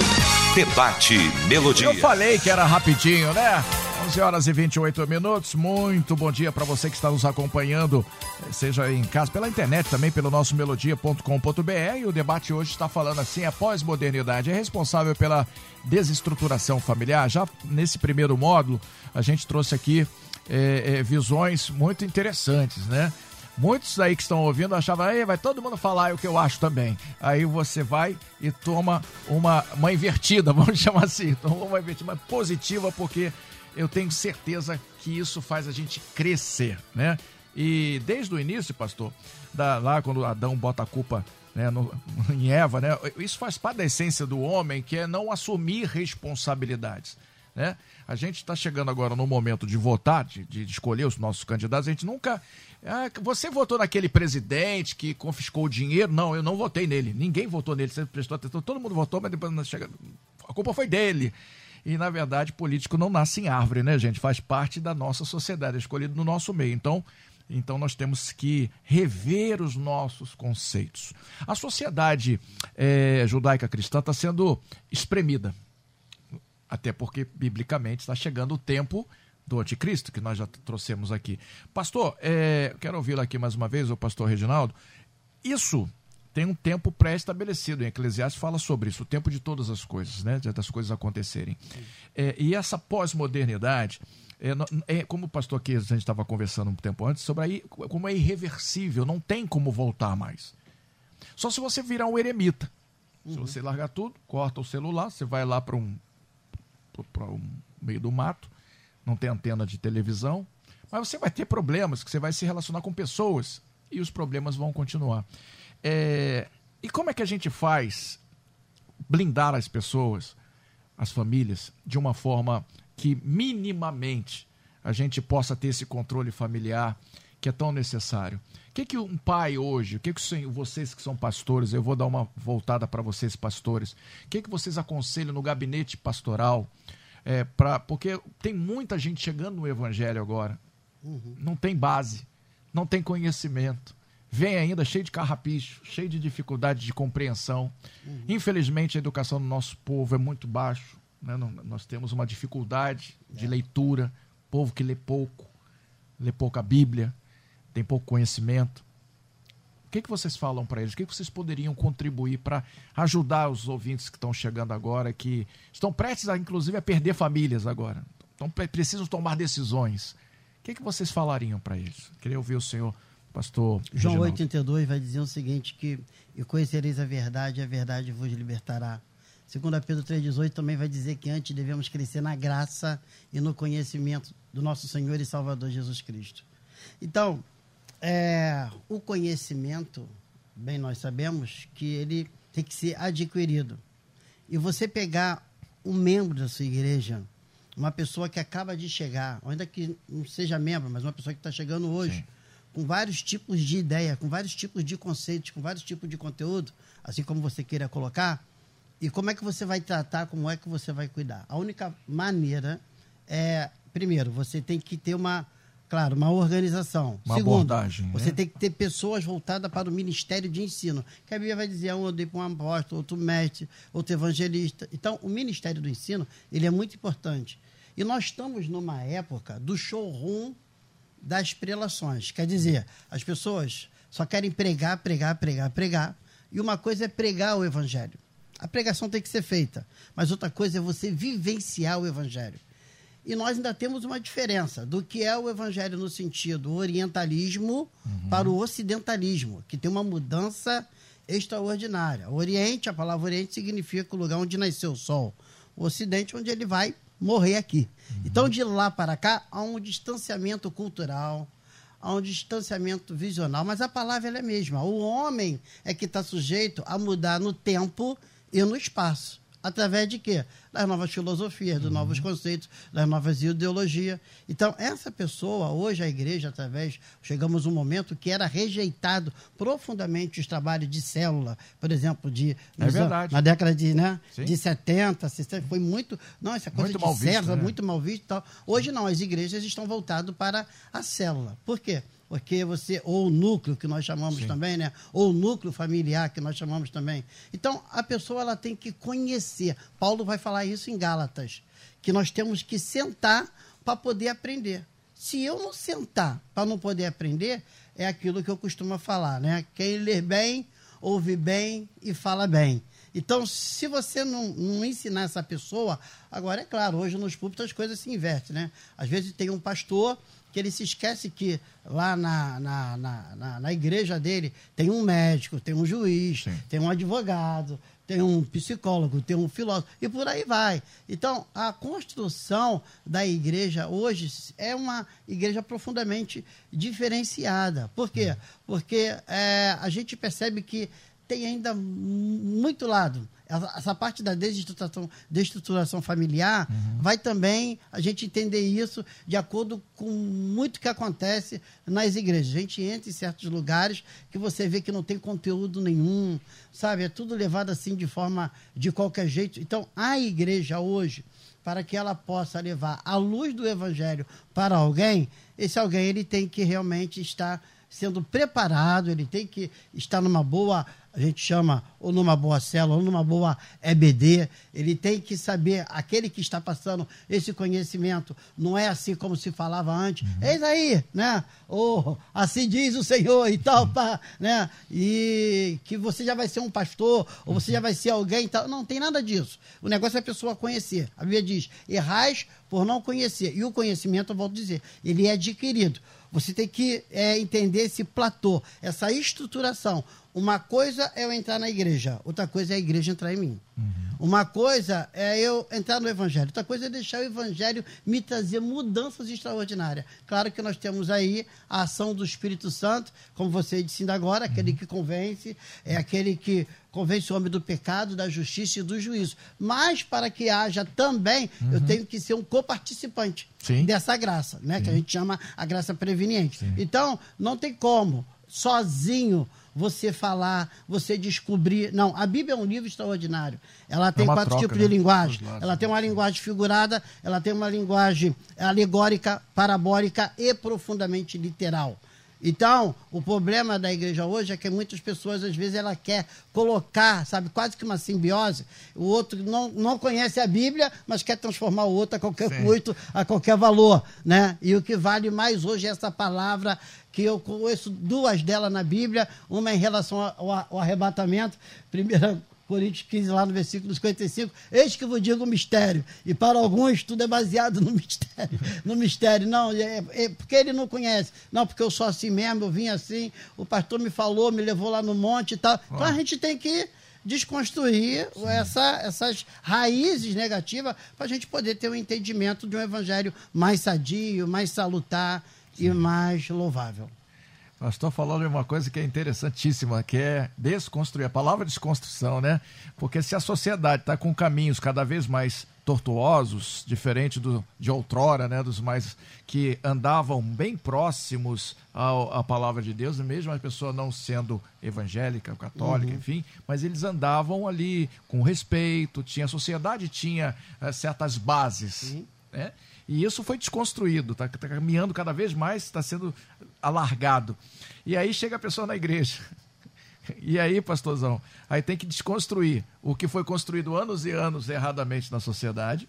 Debate Melodia. Eu falei que era rapidinho, né? 11 horas e 28 minutos. Muito bom dia para você que está nos acompanhando, eh, seja em casa, pela internet também, pelo nosso melodia.com.br. O debate hoje está falando assim: a pós-modernidade é responsável pela desestruturação familiar. Já nesse primeiro módulo, a gente trouxe aqui é, é, visões muito interessantes, né? Muitos aí que estão ouvindo achavam, aí vai todo mundo falar o que eu acho também. Aí você vai e toma uma, uma invertida, vamos chamar assim, toma uma invertida, uma positiva, porque eu tenho certeza que isso faz a gente crescer, né? E desde o início, pastor, da, lá quando Adão bota a culpa né, no, em Eva, né? Isso faz parte da essência do homem, que é não assumir responsabilidades. Né? A gente está chegando agora no momento de votar, de, de, escolher os nossos candidatos. A gente nunca. Ah, você votou naquele presidente que confiscou o dinheiro? Não, eu não votei nele. Ninguém votou nele. Você prestou atenção. Todo mundo votou, mas depois chega. A culpa foi dele. E, na verdade, político não nasce em árvore, né, gente? Faz parte da nossa sociedade, é escolhido no nosso meio. Então, então nós temos que rever os nossos conceitos. A sociedade é, judaica cristã está sendo espremida até porque, biblicamente, está chegando o tempo do anticristo, que nós já trouxemos aqui. Pastor, é, quero ouvi-lo aqui mais uma vez, o pastor Reginaldo. Isso tem um tempo pré-estabelecido. Em Eclesiastes fala sobre isso, o tempo de todas as coisas, né? Das coisas acontecerem. É, e essa pós-modernidade, é, é, como o pastor aqui, a gente estava conversando um tempo antes, sobre aí, como é irreversível, não tem como voltar mais. Só se você virar um eremita. Se uhum. você largar tudo, corta o celular, você vai lá para um o meio do mato, não tem antena de televisão, mas você vai ter problemas, que você vai se relacionar com pessoas e os problemas vão continuar. É, e como é que a gente faz blindar as pessoas, as famílias, de uma forma que minimamente a gente possa ter esse controle familiar que é tão necessário? O que, que um pai hoje, o que, que vocês que são pastores, eu vou dar uma voltada para vocês, pastores, o que, que vocês aconselham no gabinete pastoral? É, pra, porque tem muita gente chegando no evangelho agora, uhum. não tem base, não tem conhecimento, vem ainda cheio de carrapicho, cheio de dificuldade de compreensão. Uhum. Infelizmente, a educação do nosso povo é muito baixo, né? nós temos uma dificuldade de é. leitura, povo que lê pouco, lê pouca Bíblia tem pouco conhecimento. O que, que vocês falam para eles? O que, que vocês poderiam contribuir para ajudar os ouvintes que estão chegando agora, que estão prestes, a, inclusive, a perder famílias agora? Então, precisam tomar decisões. O que, que vocês falariam para eles? Queria ouvir o senhor, pastor. João 8,32 vai dizer o seguinte: que e conhecereis a verdade, e a verdade vos libertará. Segundo Pedro 3,18 também vai dizer que antes devemos crescer na graça e no conhecimento do nosso Senhor e Salvador Jesus Cristo. Então, é, o conhecimento bem nós sabemos, que ele tem que ser adquirido. E você pegar um membro da sua igreja, uma pessoa que acaba de chegar, ainda que não seja membro, mas uma pessoa que está chegando hoje, Sim. Com vários tipos de ideia, com vários tipos de conceitos, com vários tipos de conteúdo, assim como você queira colocar, e como é que você vai tratar, como é que você vai cuidar. A única maneira é, primeiro, você tem que ter uma Claro, uma organização. Uma Segundo, abordagem. Você né? tem que ter pessoas voltadas para o ministério de ensino. Que a Bíblia vai dizer um para um apóstolo, outro mestre, outro evangelista. Então, o ministério do ensino, ele é muito importante. E nós estamos numa época do showroom das prelações. Quer dizer, as pessoas só querem pregar, pregar, pregar, pregar. E uma coisa é pregar o evangelho. A pregação tem que ser feita. Mas outra coisa é você vivenciar o evangelho. E nós ainda temos uma diferença do que é o evangelho no sentido orientalismo uhum. para o ocidentalismo, que tem uma mudança extraordinária. O Oriente, a palavra Oriente significa o lugar onde nasceu o sol. O Ocidente, onde ele vai morrer aqui. Uhum. Então, de lá para cá, há um distanciamento cultural, há um distanciamento visional, mas a palavra é a mesma. O homem é que está sujeito a mudar no tempo e no espaço. Através de quê? Das novas filosofias, dos uhum. novos conceitos, das novas ideologias. Então, essa pessoa, hoje a igreja, através, chegamos a um momento que era rejeitado profundamente os trabalhos de célula, por exemplo, de é verdade. na década de, né, de 70, 60, foi muito. Não, essa coisa muito de célula, né? muito mal visto e tal. Hoje não, as igrejas estão voltadas para a célula. Por quê? Porque você ou o núcleo que nós chamamos Sim. também, né? Ou o núcleo familiar que nós chamamos também. Então, a pessoa ela tem que conhecer. Paulo vai falar isso em Gálatas, que nós temos que sentar para poder aprender. Se eu não sentar para não poder aprender, é aquilo que eu costumo falar, né? Quem lê bem, ouve bem e fala bem. Então, se você não, não, ensinar essa pessoa, agora é claro, hoje nos púlpitos as coisas se invertem, né? Às vezes tem um pastor que ele se esquece que lá na, na, na, na igreja dele tem um médico, tem um juiz, Sim. tem um advogado, tem um psicólogo, tem um filósofo, e por aí vai. Então, a construção da igreja hoje é uma igreja profundamente diferenciada. Por quê? Porque é, a gente percebe que tem ainda muito lado essa parte da desestruturação, desestruturação familiar uhum. vai também a gente entender isso de acordo com muito que acontece nas igrejas. A gente entra em certos lugares que você vê que não tem conteúdo nenhum, sabe? É tudo levado assim de forma de qualquer jeito. Então, a igreja hoje, para que ela possa levar a luz do evangelho para alguém, esse alguém ele tem que realmente estar sendo preparado, ele tem que estar numa boa a gente chama ou numa boa célula ou numa boa EBD, ele tem que saber, aquele que está passando esse conhecimento, não é assim como se falava antes, uhum. eis aí, né? Ou assim diz o Senhor e tal, pá, né? E que você já vai ser um pastor, ou você já vai ser alguém e tal. Não, tem nada disso. O negócio é a pessoa conhecer. A Bíblia diz, errais por não conhecer. E o conhecimento, eu volto a dizer, ele é adquirido. Você tem que é, entender esse platô, essa estruturação. Uma coisa é eu entrar na igreja, outra coisa é a igreja entrar em mim. Uhum. Uma coisa é eu entrar no evangelho, outra coisa é deixar o evangelho me trazer mudanças extraordinárias. Claro que nós temos aí a ação do Espírito Santo, como você disse ainda agora, aquele uhum. que convence, é aquele que convence o homem do pecado, da justiça e do juízo. Mas para que haja também, uhum. eu tenho que ser um coparticipante dessa graça, né? Que a gente chama a graça preveniente. Sim. Então, não tem como sozinho você falar, você descobrir. Não, a Bíblia é um livro extraordinário. Ela tem é quatro troca, tipos né? de linguagem. Ela tem uma linguagem figurada, ela tem uma linguagem alegórica, parabólica e profundamente literal. Então, o problema da igreja hoje é que muitas pessoas, às vezes, ela quer colocar, sabe, quase que uma simbiose. O outro não, não conhece a Bíblia, mas quer transformar o outro a qualquer Sim. custo, a qualquer valor, né? E o que vale mais hoje é essa palavra que eu conheço duas delas na Bíblia, uma em relação ao, ao arrebatamento, primeira Coríntios 15, lá no versículo 55, eis que vos digo o mistério. E para alguns tudo é baseado no mistério. No mistério. Não, é, é, porque ele não conhece. Não, porque eu sou assim mesmo, eu vim assim, o pastor me falou, me levou lá no monte e tal. Então a gente tem que desconstruir essa, essas raízes negativas para a gente poder ter um entendimento de um evangelho mais sadio, mais salutar Sim. e mais louvável. Pastor falando de uma coisa que é interessantíssima, que é desconstruir. A palavra desconstrução, né? Porque se a sociedade está com caminhos cada vez mais tortuosos, diferente do, de outrora, né? Dos mais que andavam bem próximos ao, à palavra de Deus, mesmo a pessoa não sendo evangélica, católica, uhum. enfim, mas eles andavam ali com respeito, tinha a sociedade tinha é, certas bases, né? E isso foi desconstruído, está tá caminhando cada vez mais, está sendo alargado. E aí chega a pessoa na igreja. E aí, pastorzão, aí tem que desconstruir o que foi construído anos e anos erradamente na sociedade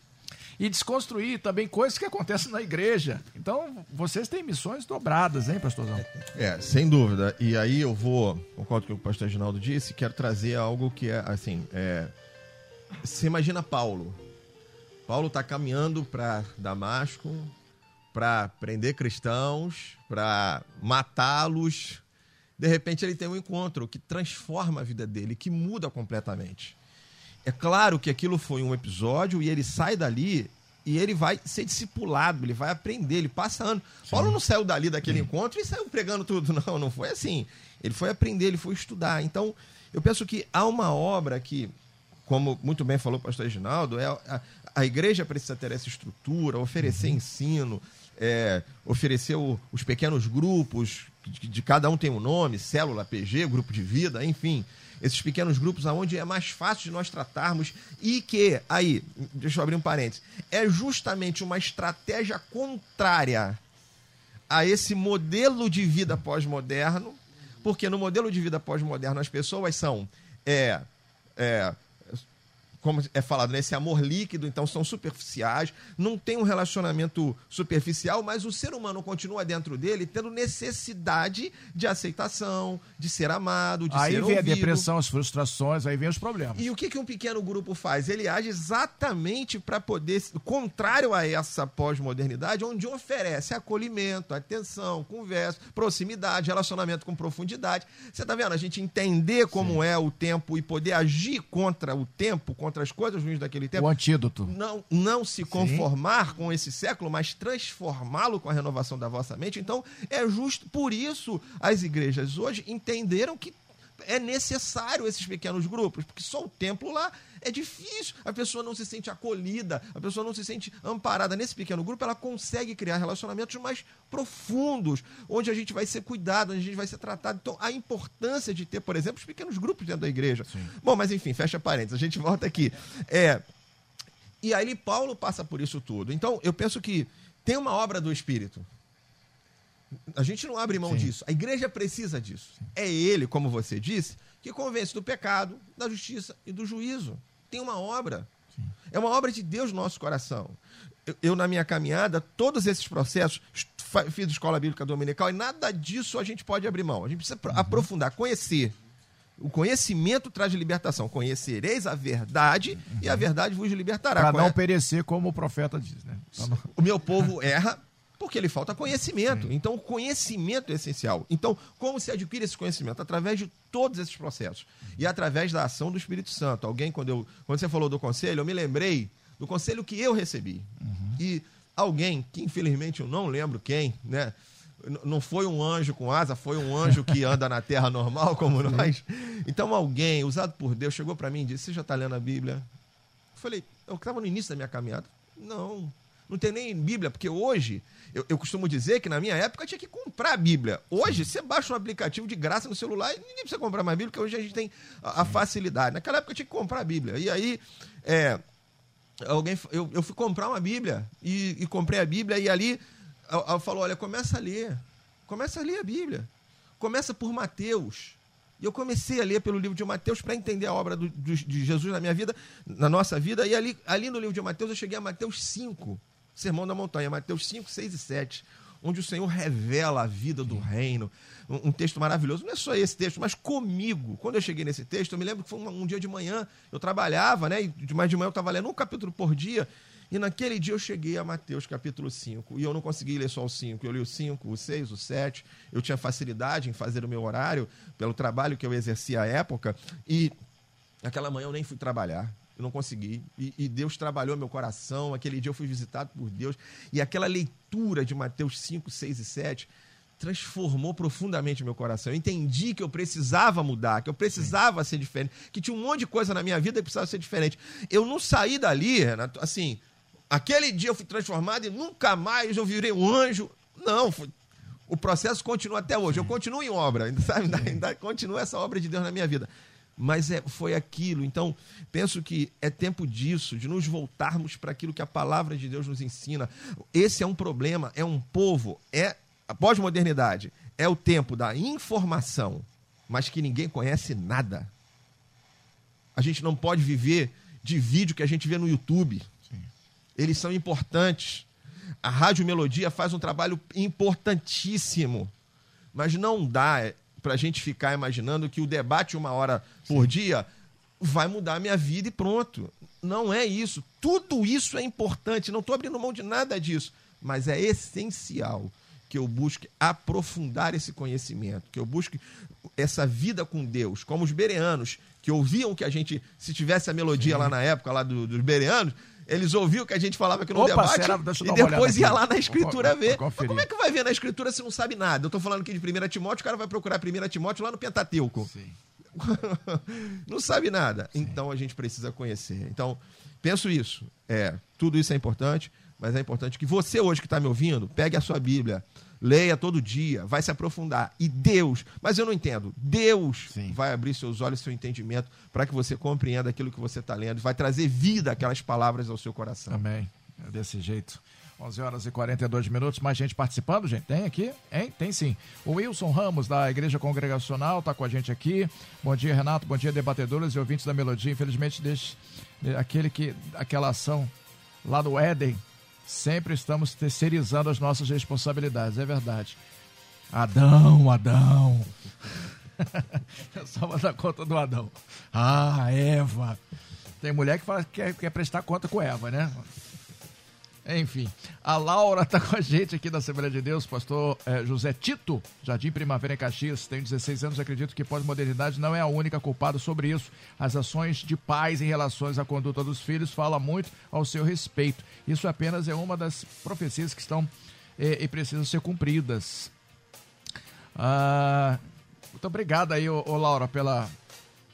e desconstruir também coisas que acontecem na igreja. Então, vocês têm missões dobradas, hein, pastorzão? É, sem dúvida. E aí eu vou, concordo com o que o pastor Reginaldo disse, quero trazer algo que é, assim, é... Você imagina Paulo, Paulo está caminhando para Damasco para prender cristãos, para matá-los. De repente ele tem um encontro que transforma a vida dele, que muda completamente. É claro que aquilo foi um episódio e ele sai dali e ele vai ser discipulado, ele vai aprender, ele passa ano. Sim. Paulo não saiu dali daquele Sim. encontro e saiu pregando tudo, não, não foi assim. Ele foi aprender, ele foi estudar. Então, eu penso que há uma obra que, como muito bem falou o pastor Reginaldo, é a, igreja precisa ter essa estrutura, oferecer uhum. ensino, é, oferecer o, os pequenos grupos, de, de, cada um tem um nome, célula, PG, grupo de vida, enfim. Esses pequenos grupos aonde é mais fácil de nós tratarmos e que, aí, deixa eu abrir um parênteses, é justamente uma estratégia contrária a esse modelo de vida pós-moderno, porque no modelo de vida pós-moderno as pessoas são é, é, como é falado, nesse amor líquido, então são superficiais, não tem um relacionamento superficial, mas o ser humano continua dentro dele tendo necessidade de aceitação, de ser amado, de aí ser ouvido. Aí vem a depressão, as frustrações, aí vem os problemas. E o que, que um pequeno grupo faz? Ele age exatamente para poder, contrário a essa pós-modernidade, onde oferece acolhimento, atenção, conversa, proximidade, relacionamento com profundidade. Você está vendo? A gente entender como Sim. é o tempo e poder agir contra o tempo, contra contra as coisas ruins daquele tempo. O antídoto. Não, não se conformar Sim. com esse século, mas transformá-lo com a renovação da vossa mente. Então, é justo por isso as igrejas hoje entenderam que é necessário esses pequenos grupos, porque só o templo lá é difícil, a pessoa não se sente acolhida, a pessoa não se sente amparada. Nesse pequeno grupo, ela consegue criar relacionamentos mais profundos, onde a gente vai ser cuidado, onde a gente vai ser tratado. Então, a importância de ter, por exemplo, os pequenos grupos dentro da igreja. Sim. Bom, mas enfim, fecha parênteses, a gente volta aqui. É, e aí Paulo passa por isso tudo. Então, eu penso que tem uma obra do Espírito. A gente não abre mão Sim. disso. A igreja precisa disso. É ele, como você disse, que convence do pecado, da justiça e do juízo. Tem uma obra. Sim. É uma obra de Deus no nosso coração. Eu, eu, na minha caminhada, todos esses processos, fiz escola bíblica dominical e nada disso a gente pode abrir mão. A gente precisa uhum. aprofundar, conhecer. O conhecimento traz libertação. Conhecereis a verdade uhum. e a verdade vos libertará. Para não perecer, como o profeta diz. Né? O meu povo erra porque ele falta conhecimento. Sim. Então, o conhecimento é essencial. Então, como se adquire esse conhecimento? Através de todos esses processos. E através da ação do Espírito Santo. Alguém, quando, eu, quando você falou do conselho, eu me lembrei do conselho que eu recebi. Uhum. E alguém, que infelizmente eu não lembro quem, né? Não foi um anjo com asa, foi um anjo que anda na terra normal como nós. Então, alguém, usado por Deus, chegou para mim e disse: Você já está lendo a Bíblia? Eu falei: Eu estava no início da minha caminhada. Não, não tem nem Bíblia, porque hoje eu, eu, costumo dizer que na minha época tinha que comprar a Bíblia. Hoje, você baixa um aplicativo de graça no celular e ninguém precisa comprar mais Bíblia, porque hoje a gente tem a, a facilidade. Naquela época tinha que comprar a Bíblia. E aí, é, alguém, eu, eu fui comprar uma Bíblia e, e comprei a Bíblia e ali ela falou: olha, começa a ler. Começa a ler a Bíblia. Começa por Mateus. E eu comecei a ler pelo livro de Mateus para entender a obra do, do, de Jesus na minha vida, na nossa vida. E ali, ali no livro de Mateus eu cheguei a Mateus 5. Sermão da Montanha, Mateus 5, 6 e 7, onde o Senhor revela a vida do reino. Um, um, texto maravilhoso. Não é só esse texto, mas comigo. Quando eu cheguei nesse texto, eu me lembro que foi um, um dia de manhã, eu trabalhava, né? E mais de manhã eu estava lendo um capítulo por dia. E naquele dia eu cheguei a Mateus capítulo 5. E eu não consegui ler só o 5. Eu li o 5, o 6, o 7. Eu tinha facilidade em fazer o meu horário, pelo trabalho que eu exercia à época. E naquela manhã eu nem fui trabalhar eu não consegui. E, e, Deus trabalhou meu coração. Aquele dia eu fui visitado por Deus. E aquela leitura de Mateus 5, 6 e 7 transformou profundamente meu coração. Eu entendi que eu precisava mudar, que eu precisava ser diferente, que tinha um monte de coisa na minha vida que precisava ser diferente. Eu não saí dali, Renato, assim, aquele dia eu fui transformado e nunca mais eu virei um anjo. Não, foi, o processo continua até hoje. Eu continuo em obra, sabe? ainda, ainda continua essa obra de Deus na minha vida. Mas é, foi aquilo. Então, penso que é tempo disso, de nos voltarmos para aquilo que a palavra de Deus nos ensina. Esse é um problema, é um povo, é a pós-modernidade, é o tempo da informação, mas que ninguém conhece nada. A gente não pode viver de vídeo que a gente vê no YouTube. Sim. Eles são importantes. A Rádio Melodia faz um trabalho importantíssimo, mas não dá para a gente ficar imaginando que o debate uma hora por dia vai mudar a minha vida e pronto. Não é isso. Tudo isso é importante. Não estou abrindo mão de nada disso, mas é essencial que eu busque aprofundar esse conhecimento, que eu busque essa vida com Deus, como os bereanos, que ouviam que a gente, se tivesse a melodia Sim. lá na época lá do, dos bereanos, eles ouviam que a gente falava aqui no Opa, debate será? e depois ia lá na escritura ver. Mas como é que vai ver na escritura se não sabe nada? Eu estou falando aqui de 1 Timóteo, o cara vai procurar 1 Timóteo lá no Pentateuco. Não sabe nada. Sim. Então a gente precisa conhecer. Então, penso isso. É, tudo isso é importante, mas é importante que você hoje que está me ouvindo, pegue a sua Bíblia, leia todo dia, vai se aprofundar. E Deus, mas eu não entendo, Deus Sim. vai abrir seus olhos, seu entendimento, para que você compreenda aquilo que você está lendo, vai trazer vida aquelas palavras ao seu coração. Amém. É desse jeito. 11 horas e 42 minutos. Mais gente participando, gente? Tem aqui? Hein? Tem sim. O Wilson Ramos, da Igreja Congregacional, está com a gente aqui. Bom dia, Renato. Bom dia, debatedores e ouvintes da Melodia. Infelizmente, deixe aquele que, aquela ação lá do Éden Sempre estamos terceirizando as nossas responsabilidades, é verdade. Adão, Adão. Eu só vou dar conta do Adão. Ah, Eva. Tem mulher que fala que quer, quer prestar conta com Eva, né? Enfim, a Laura está com a gente aqui da Assembleia de Deus, pastor é, José Tito, Jardim Primavera em Caxias, tem 16 anos, acredito que pós-modernidade não é a única culpada sobre isso. As ações de pais em relações à conduta dos filhos fala muito ao seu respeito. Isso apenas é uma das profecias que estão é, e precisam ser cumpridas. Ah, muito obrigado aí, ô, ô Laura, pela,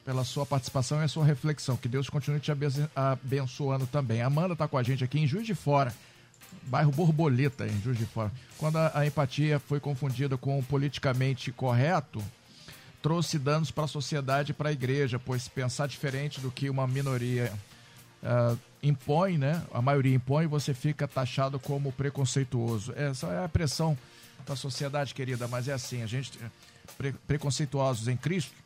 pela sua participação e a sua reflexão. Que Deus continue te abençoando também. Amanda está com a gente aqui em Juiz de Fora, bairro Borboleta, em Juiz de Fora. Quando a, empatia foi confundida com o politicamente correto, trouxe danos para a sociedade e para a igreja, pois pensar diferente do que uma minoria uh, impõe, né? A maioria impõe, você fica taxado como preconceituoso. Essa é a pressão da sociedade, querida, mas é assim, a gente pre preconceituosos em Cristo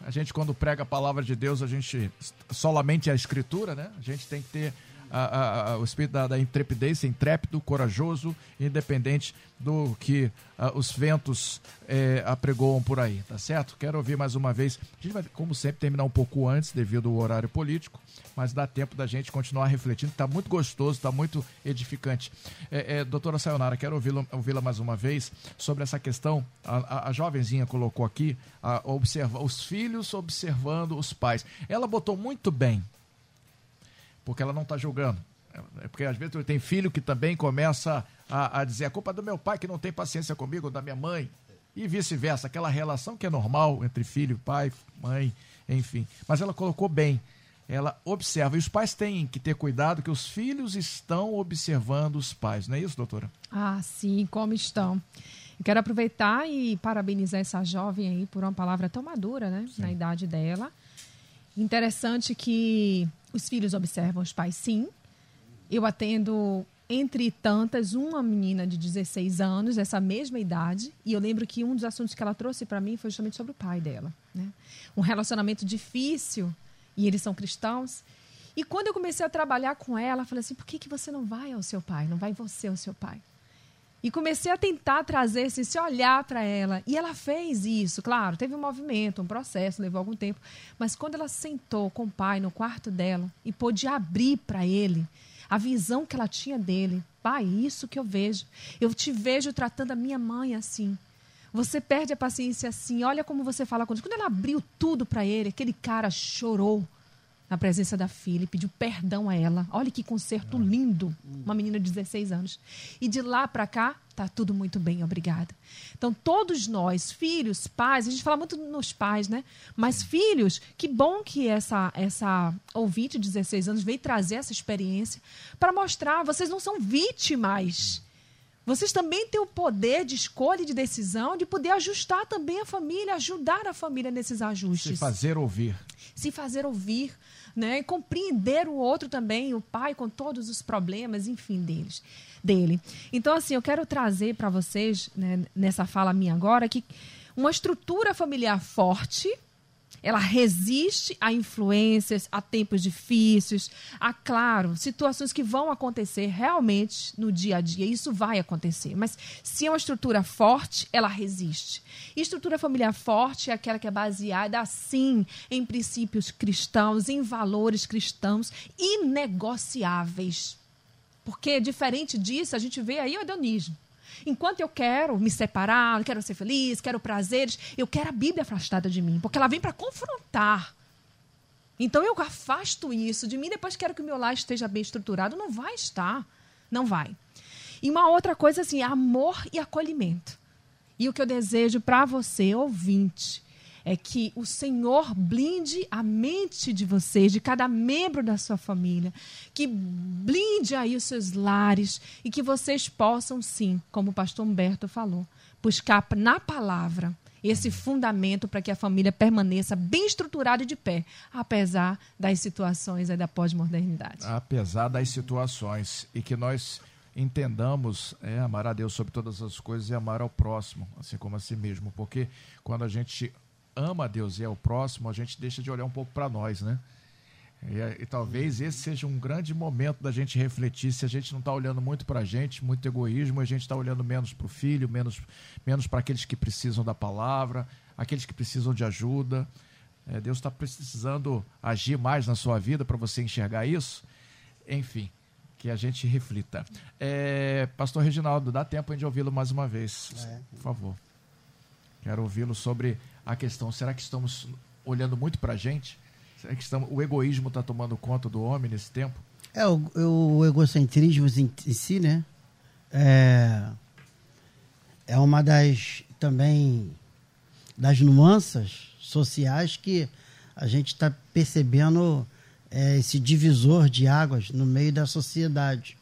a gente, quando prega a palavra de Deus, a gente solamente a escritura, né? A gente tem que ter a, a, a, o espírito da, da intrepidez, intrépido, corajoso, independente do que os ventos é, apregoam por aí, tá certo? Quero ouvir mais uma vez. A gente vai, como sempre, terminar um pouco antes, devido ao horário político, mas dá tempo da gente continuar refletindo. Está muito gostoso, está muito edificante. É, é, doutora Sayonara, quero ouvi-la ouvi mais uma vez sobre essa questão. A, a, a jovenzinha colocou aqui a, observa, os filhos observando os pais. Ela botou muito bem porque ela não está julgando. É porque às vezes tem filho que também começa a, a dizer a culpa é do meu pai que não tem paciência comigo, ou da minha mãe, e vice-versa. Aquela relação que é normal entre filho, pai, mãe, enfim. Mas ela colocou bem. Ela observa. E os pais têm que ter cuidado que os filhos estão observando os pais. Não é isso, doutora? Ah, sim, como estão. Eu quero aproveitar e parabenizar essa jovem aí por uma palavra tão madura, né? Sim. Na idade dela. Interessante que os filhos observam os pais, sim. Eu atendo, entre tantas, uma menina de 16 anos, dessa mesma idade, e eu lembro que um dos assuntos que ela trouxe para mim foi justamente sobre o pai dela. Né? Um relacionamento difícil, e eles são cristãos. E quando eu comecei a trabalhar com ela, eu falei assim: por que, que você não vai ao seu pai? Não vai você ao seu pai? E comecei a tentar trazer esse, esse olhar para ela. E ela fez isso, claro, teve um movimento, um processo, levou algum tempo. Mas quando ela sentou com o pai no quarto dela e pôde abrir para ele a visão que ela tinha dele, pai, isso que eu vejo. Eu te vejo tratando a minha mãe assim. Você perde a paciência assim. Olha como você fala com Deus. Quando ela abriu tudo para ele, aquele cara chorou. Na presença da filha e pediu perdão a ela. Olha que concerto lindo, uma menina de 16 anos. E de lá para cá, tá tudo muito bem, obrigada. Então, todos nós, filhos, pais, a gente fala muito nos pais, né? Mas filhos, que bom que essa essa ouvinte de 16 anos veio trazer essa experiência para mostrar, vocês não são vítimas. Vocês também têm o poder de escolha e de decisão de poder ajustar também a família, ajudar a família nesses ajustes. Se fazer ouvir. Se fazer ouvir, né? E compreender o outro também, o pai com todos os problemas, enfim, deles, dele. Então, assim, eu quero trazer para vocês, né, nessa fala minha agora, que uma estrutura familiar forte ela resiste a influências, a tempos difíceis, a, claro, situações que vão acontecer realmente no dia a dia. Isso vai acontecer. Mas se é uma estrutura forte, ela resiste. E estrutura familiar forte é aquela que é baseada, assim, em princípios cristãos, em valores cristãos inegociáveis. Porque, diferente disso, a gente vê aí o hedonismo. Enquanto eu quero me separar, quero ser feliz, quero prazeres, eu quero a Bíblia afastada de mim, porque ela vem para confrontar. Então eu afasto isso de mim, depois quero que o meu lar esteja bem estruturado. Não vai estar. Não vai. E uma outra coisa assim, amor e acolhimento. E o que eu desejo para você, ouvinte, é que o Senhor blinde a mente de vocês, de cada membro da sua família, que blinde aí os seus lares e que vocês possam, sim, como o pastor Humberto falou, buscar na palavra esse fundamento para que a família permaneça bem estruturada e de pé, apesar das situações da pós-modernidade. Apesar das situações e que nós entendamos é, amar a Deus sobre todas as coisas e amar ao próximo, assim como a si mesmo, porque quando a gente ama a Deus e é o próximo, a gente deixa de olhar um pouco para nós, né? E, e, talvez esse seja um grande momento da gente refletir se a gente não está olhando muito para a gente, muito egoísmo, a gente está olhando menos para o filho, menos, menos para aqueles que precisam da palavra, aqueles que precisam de ajuda. É, Deus está precisando agir mais na sua vida para você enxergar isso. Enfim, que a gente reflita. É, Pastor Reginaldo, dá tempo de ouvi-lo mais uma vez, é. por favor. Quero ouvi-lo sobre a questão: será que estamos olhando muito para a gente? Será que estamos, o egoísmo está tomando conta do homem nesse tempo? É, o, o egocentrismo em, em, si, né? É, é uma das também das nuances sociais que a gente está percebendo é, esse divisor de águas no meio da sociedade.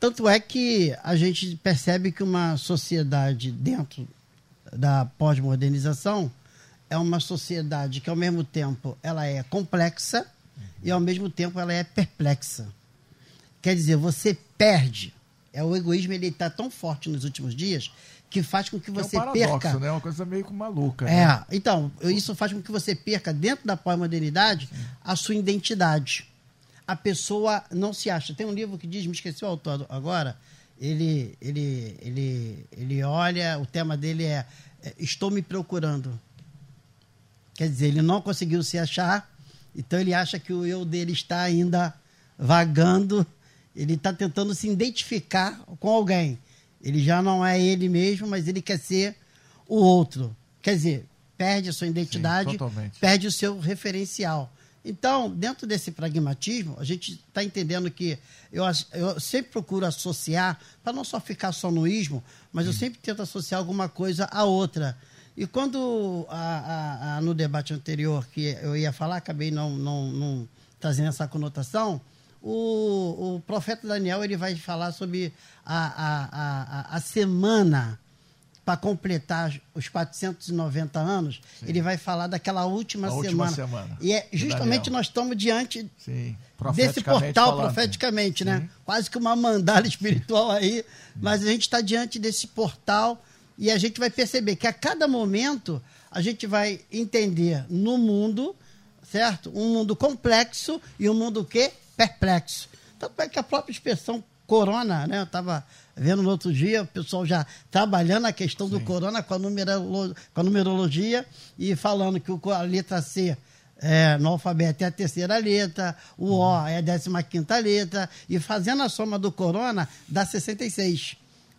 Tanto é que a gente percebe que uma sociedade dentro da pós-modernização é uma sociedade que ao mesmo tempo ela é complexa e ao mesmo tempo ela é perplexa. Quer dizer, você perde. É o egoísmo ele está tão forte nos últimos dias que faz com que você é um paradoxo, perca. né? Uma coisa meio maluca. É, né? então isso faz com que você perca dentro da pós-modernidade a sua identidade. A pessoa não se acha. Tem um livro que diz, me esqueci o autor agora, ele, ele, ele, ele olha, o tema dele é, é Estou me procurando. Quer dizer, ele não conseguiu se achar, então ele acha que o eu dele está ainda vagando, ele está tentando se identificar com alguém. Ele já não é ele mesmo, mas ele quer ser o outro. Quer dizer, perde a sua identidade, Sim, perde o seu referencial. Então, dentro desse pragmatismo, a gente está entendendo que eu, eu, sempre procuro associar, para não só ficar só no ismo, mas eu sempre tento associar alguma coisa a outra. E quando a, a, a, no debate anterior que eu ia falar, acabei não, não, não trazendo essa conotação, o, o profeta Daniel ele vai falar sobre a, a, a, semana para completar os 490 anos, Sim. ele vai falar daquela última, semana. última semana. E é justamente nós estamos diante desse portal falando. profeticamente, né? Sim. Quase que uma mandala espiritual aí, mas a gente está diante desse portal e a gente vai perceber que a cada momento a gente vai entender no mundo, certo? Um mundo complexo e um mundo que perplexo. Tanto é que a própria expressão corona, né? Eu estava vendo no outro dia, o pessoal já trabalhando a questão Sim. do corona com a, numerolo, com a numerologia e falando que a letra C é, no alfabeto é a terceira letra, o O é a décima quinta letra, e fazendo a soma do corona dá 66.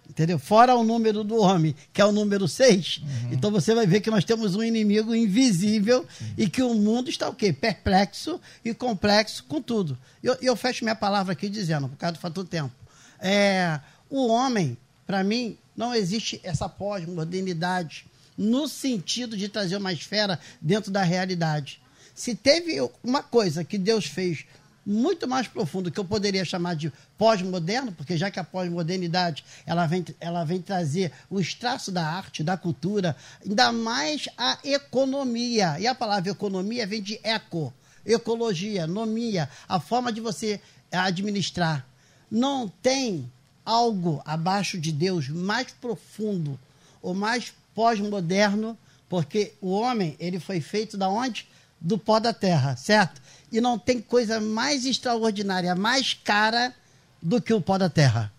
Entendeu? Fora o número do homem, que é o número 6. Uhum. Então você vai ver que nós temos um inimigo invisível Sim. e que o mundo está o quê? Perplexo e complexo com tudo. E eu, eu, fecho minha palavra aqui dizendo, por causa do fator tempo. É, o homem, para mim, não existe essa pós-modernidade no sentido de trazer uma esfera dentro da realidade. Se teve uma coisa que Deus fez muito mais profundo, que eu poderia chamar de pós-moderno, porque já que a pós-modernidade ela vem, ela vem trazer o extraço da arte, da cultura, ainda mais a economia. E a palavra economia vem de eco, ecologia, nomia, a forma de você administrar. Não tem algo abaixo de Deus mais profundo ou mais pós-moderno, porque o homem ele foi feito da onde? Do pó da terra, certo? E não tem coisa mais extraordinária, mais cara do que o pó da terra.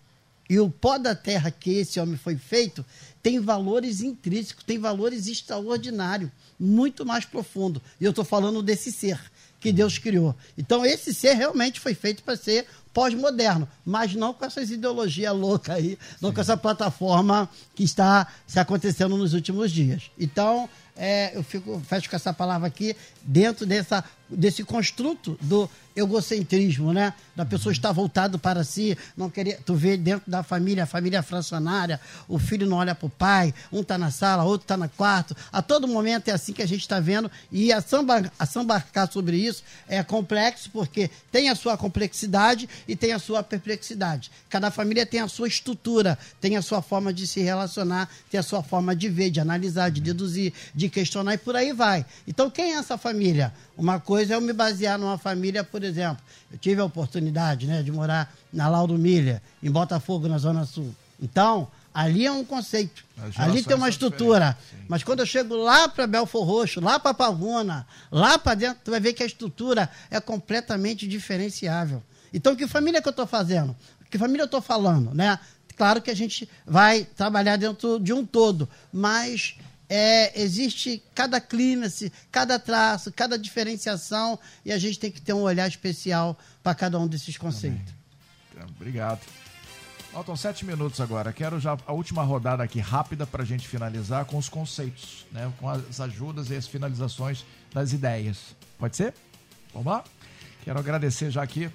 E o pó da terra que esse homem foi feito tem valores intrínsecos, tem valores extraordinários, muito mais profundo. E eu estou falando desse ser que Deus criou. Então, esse ser realmente foi feito para ser pós-moderno, mas não com essas ideologias loucas aí, não Sim. com essa plataforma que está se acontecendo nos últimos dias. Então, é, eu fico, fecho com essa palavra aqui, dentro dessa, desse construto do egocentrismo, né? Da pessoa estar voltado para si, não querer. Tu vê dentro da família, a família fracionária, o filho não olha para o pai, um está na sala, outro está no quarto. A todo momento é assim que a gente está vendo. E a samba, a sambarcar sobre isso é complexo, porque tem a sua complexidade e tem a sua perplexidade. Cada família tem a sua estrutura, tem a sua forma de se relacionar, tem a sua forma de ver, de analisar, de deduzir, de questionar e por aí vai. Então, quem é essa família? Uma coisa é eu me basear numa família, por exemplo, eu tive a oportunidade né, de morar na Lauro Milha, em Botafogo, na Zona Sul. Então, ali é um conceito. Ali tem uma estrutura. Mas quando eu chego lá para Belfor Roxo, lá para Pavuna, lá para dentro, tu vai ver que a estrutura é completamente diferenciável. Então, que família que eu estou fazendo? Que família eu estou falando, né? Claro que a gente vai trabalhar dentro de um todo, mas é, existe cada clímax, cada traço, cada diferenciação, e a gente tem que ter um olhar especial para cada um desses conceitos. Então, obrigado. Faltam sete minutos agora. Quero já a última rodada aqui rápida para a gente finalizar com os conceitos, né? com as ajudas e as finalizações das ideias. Pode ser? Vamos lá? Quero agradecer já aqui,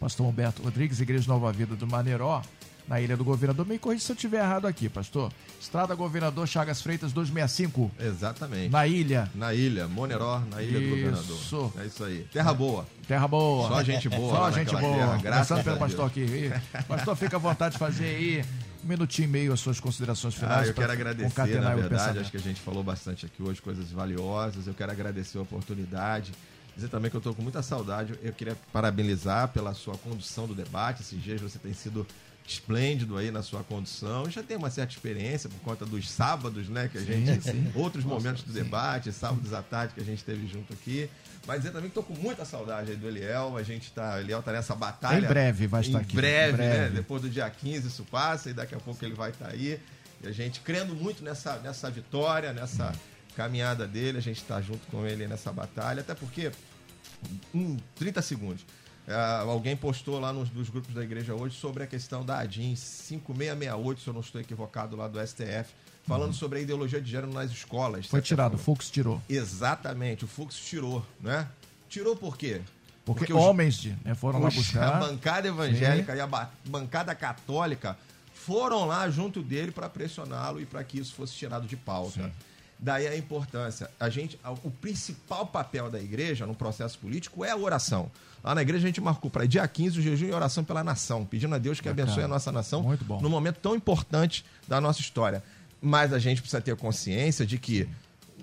pastor Humberto Rodrigues, Igreja Nova Vida do Maneiró, na Ilha do Governador. Me corrija se eu estiver errado aqui, pastor. Estrada Governador Chagas Freitas 265. Exatamente. Na ilha. Na ilha, Moneró, na Ilha isso. do Governador. É isso aí. Terra boa. Terra boa. Só gente boa. Só gente boa. Terra, graças pelo pastor aqui. pastor, fica à vontade de fazer aí um minutinho e meio as suas considerações finais. Ah, eu quero agradecer, na verdade, acho que a gente falou bastante aqui hoje, coisas valiosas. Eu quero agradecer a oportunidade dizer também que eu estou com muita saudade. Eu queria parabenizar pela sua condução do debate. Esses dias você tem sido esplêndido aí na sua condução. Já tem uma certa experiência por conta dos sábados, né? Que a gente. Sim, sim. Outros Nossa, momentos do sim. debate, sábados à tarde que a gente teve junto aqui. Mas dizer também que estou com muita saudade aí do Eliel. A gente tá. Eliel tá nessa batalha. Em breve vai estar em aqui. Breve, em breve, né? Depois do dia 15 isso passa e daqui a pouco ele vai estar tá aí. E a gente crendo muito nessa, nessa vitória, nessa caminhada dele. A gente está junto com ele nessa batalha. Até porque. Em 30 segundos Uh, alguém postou lá nos, nos, grupos da igreja hoje sobre a questão da ADIM 5668, se eu não estou equivocado, lá do STF, falando uhum. sobre a ideologia de gênero nas escolas. Foi tirado, o Fux tirou. Exatamente, o Fux tirou, né? Tirou por quê? Porque, Porque homens de, né, foram lá buscar. A bancada evangélica Sim. e a bancada católica foram lá junto dele para pressioná-lo e para que isso fosse tirado de pauta. Sim. Daí a importância. A gente, o principal papel da igreja no processo político é a oração. Lá na igreja a gente marcou para dia 15 o jejum e oração pela nação, pedindo a Deus que abençoe a nossa nação no momento tão importante da nossa história. Mas a gente precisa ter consciência de que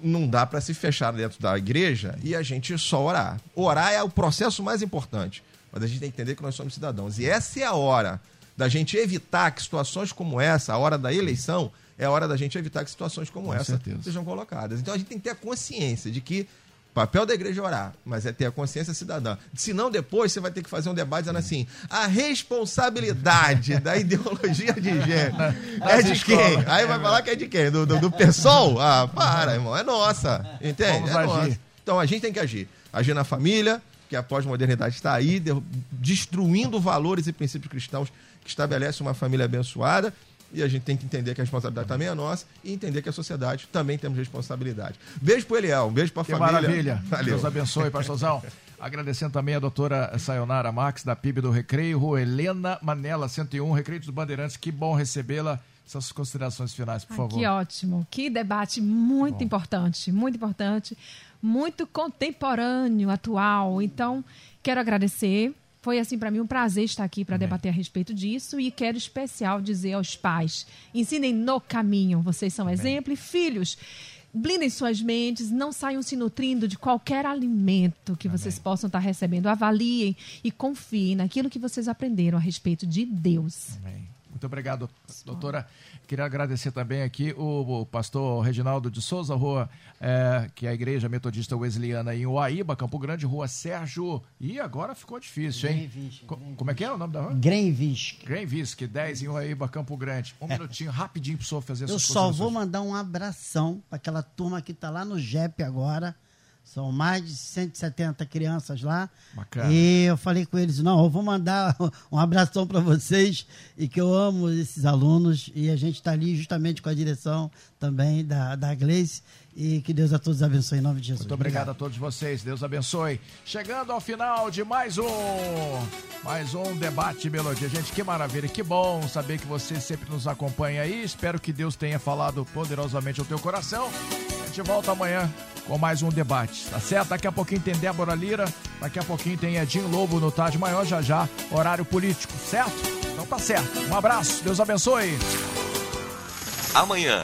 não dá para se fechar dentro da igreja e a gente só orar. Orar é o processo mais importante, mas a gente tem que entender que nós somos cidadãos. E essa é a hora da gente evitar que situações como essa, a hora da eleição, é hora da gente evitar que situações como Com essa certeza. sejam colocadas. Então a gente tem que ter a consciência de que o papel da igreja é orar, mas é ter a consciência cidadã. Senão, depois você vai ter que fazer um debate dizendo assim: a responsabilidade da ideologia de gênero é de quem? Aí vai falar que é de quem? Do, do, do PSOL? Ah, para, irmão, é nossa. Entende? É nossa. Então a gente tem que agir. Agir na família, que a pós-modernidade está aí, destruindo valores e princípios cristãos que estabelecem uma família abençoada e a gente tem que entender que a responsabilidade também é nossa e entender que a sociedade também temos responsabilidade. Beijo pro Eliel, um beijo pra que família. maravilha. Valeu. Deus abençoe, pastorzão. Agradecendo também a doutora Sayonara Max, da PIB do Recreio, Rua Helena Manela, 101, Recreio dos Bandeirantes. Que bom recebê-la. Suas considerações finais, por favor. Que ótimo. Que debate muito bom. importante, muito importante, muito contemporâneo, atual. Então, quero agradecer foi assim para mim um prazer estar aqui para debater a respeito disso e quero especial dizer aos pais: ensinem no caminho. Vocês são Amém. exemplo e filhos. Blindem suas mentes, não saiam se nutrindo de qualquer alimento que Amém. vocês possam estar recebendo. Avaliem e confiem naquilo que vocês aprenderam a respeito de Deus. Amém. Muito obrigado, doutora. Queria agradecer também aqui o, o pastor Reginaldo de Souza, rua, é, que é a Igreja Metodista Wesleyana em Uaíba, Campo Grande, rua Sérgio. E agora ficou difícil, hein? Greenvisque, Co como é que é o nome da rua? Greenvisque. Greenvisque, 10 em Uaíba, Campo Grande. Um é. minutinho, rapidinho para o senhor fazer Eu só vou mandar um abração para aquela turma que está lá no JEP agora são mais de 170 crianças lá. Bacana. E eu falei com eles, não, eu vou mandar um abração para vocês e que eu amo esses alunos e a gente está ali justamente com a direção também da, da Gleice e que Deus a todos abençoe em nome de Jesus. Muito obrigado, obrigado, a todos vocês. Deus abençoe. Chegando ao final de mais um mais um debate melodia. Gente, que maravilha, que bom saber que você sempre nos acompanha aí. Espero que Deus tenha falado poderosamente ao teu coração. A gente volta amanhã com mais um debate, tá certo? Daqui a pouquinho tem Débora Lira, daqui a pouquinho tem Edinho Lobo no Tarde Maior, já já, horário político, certo? Então tá certo. Um abraço, Deus abençoe. Amanhã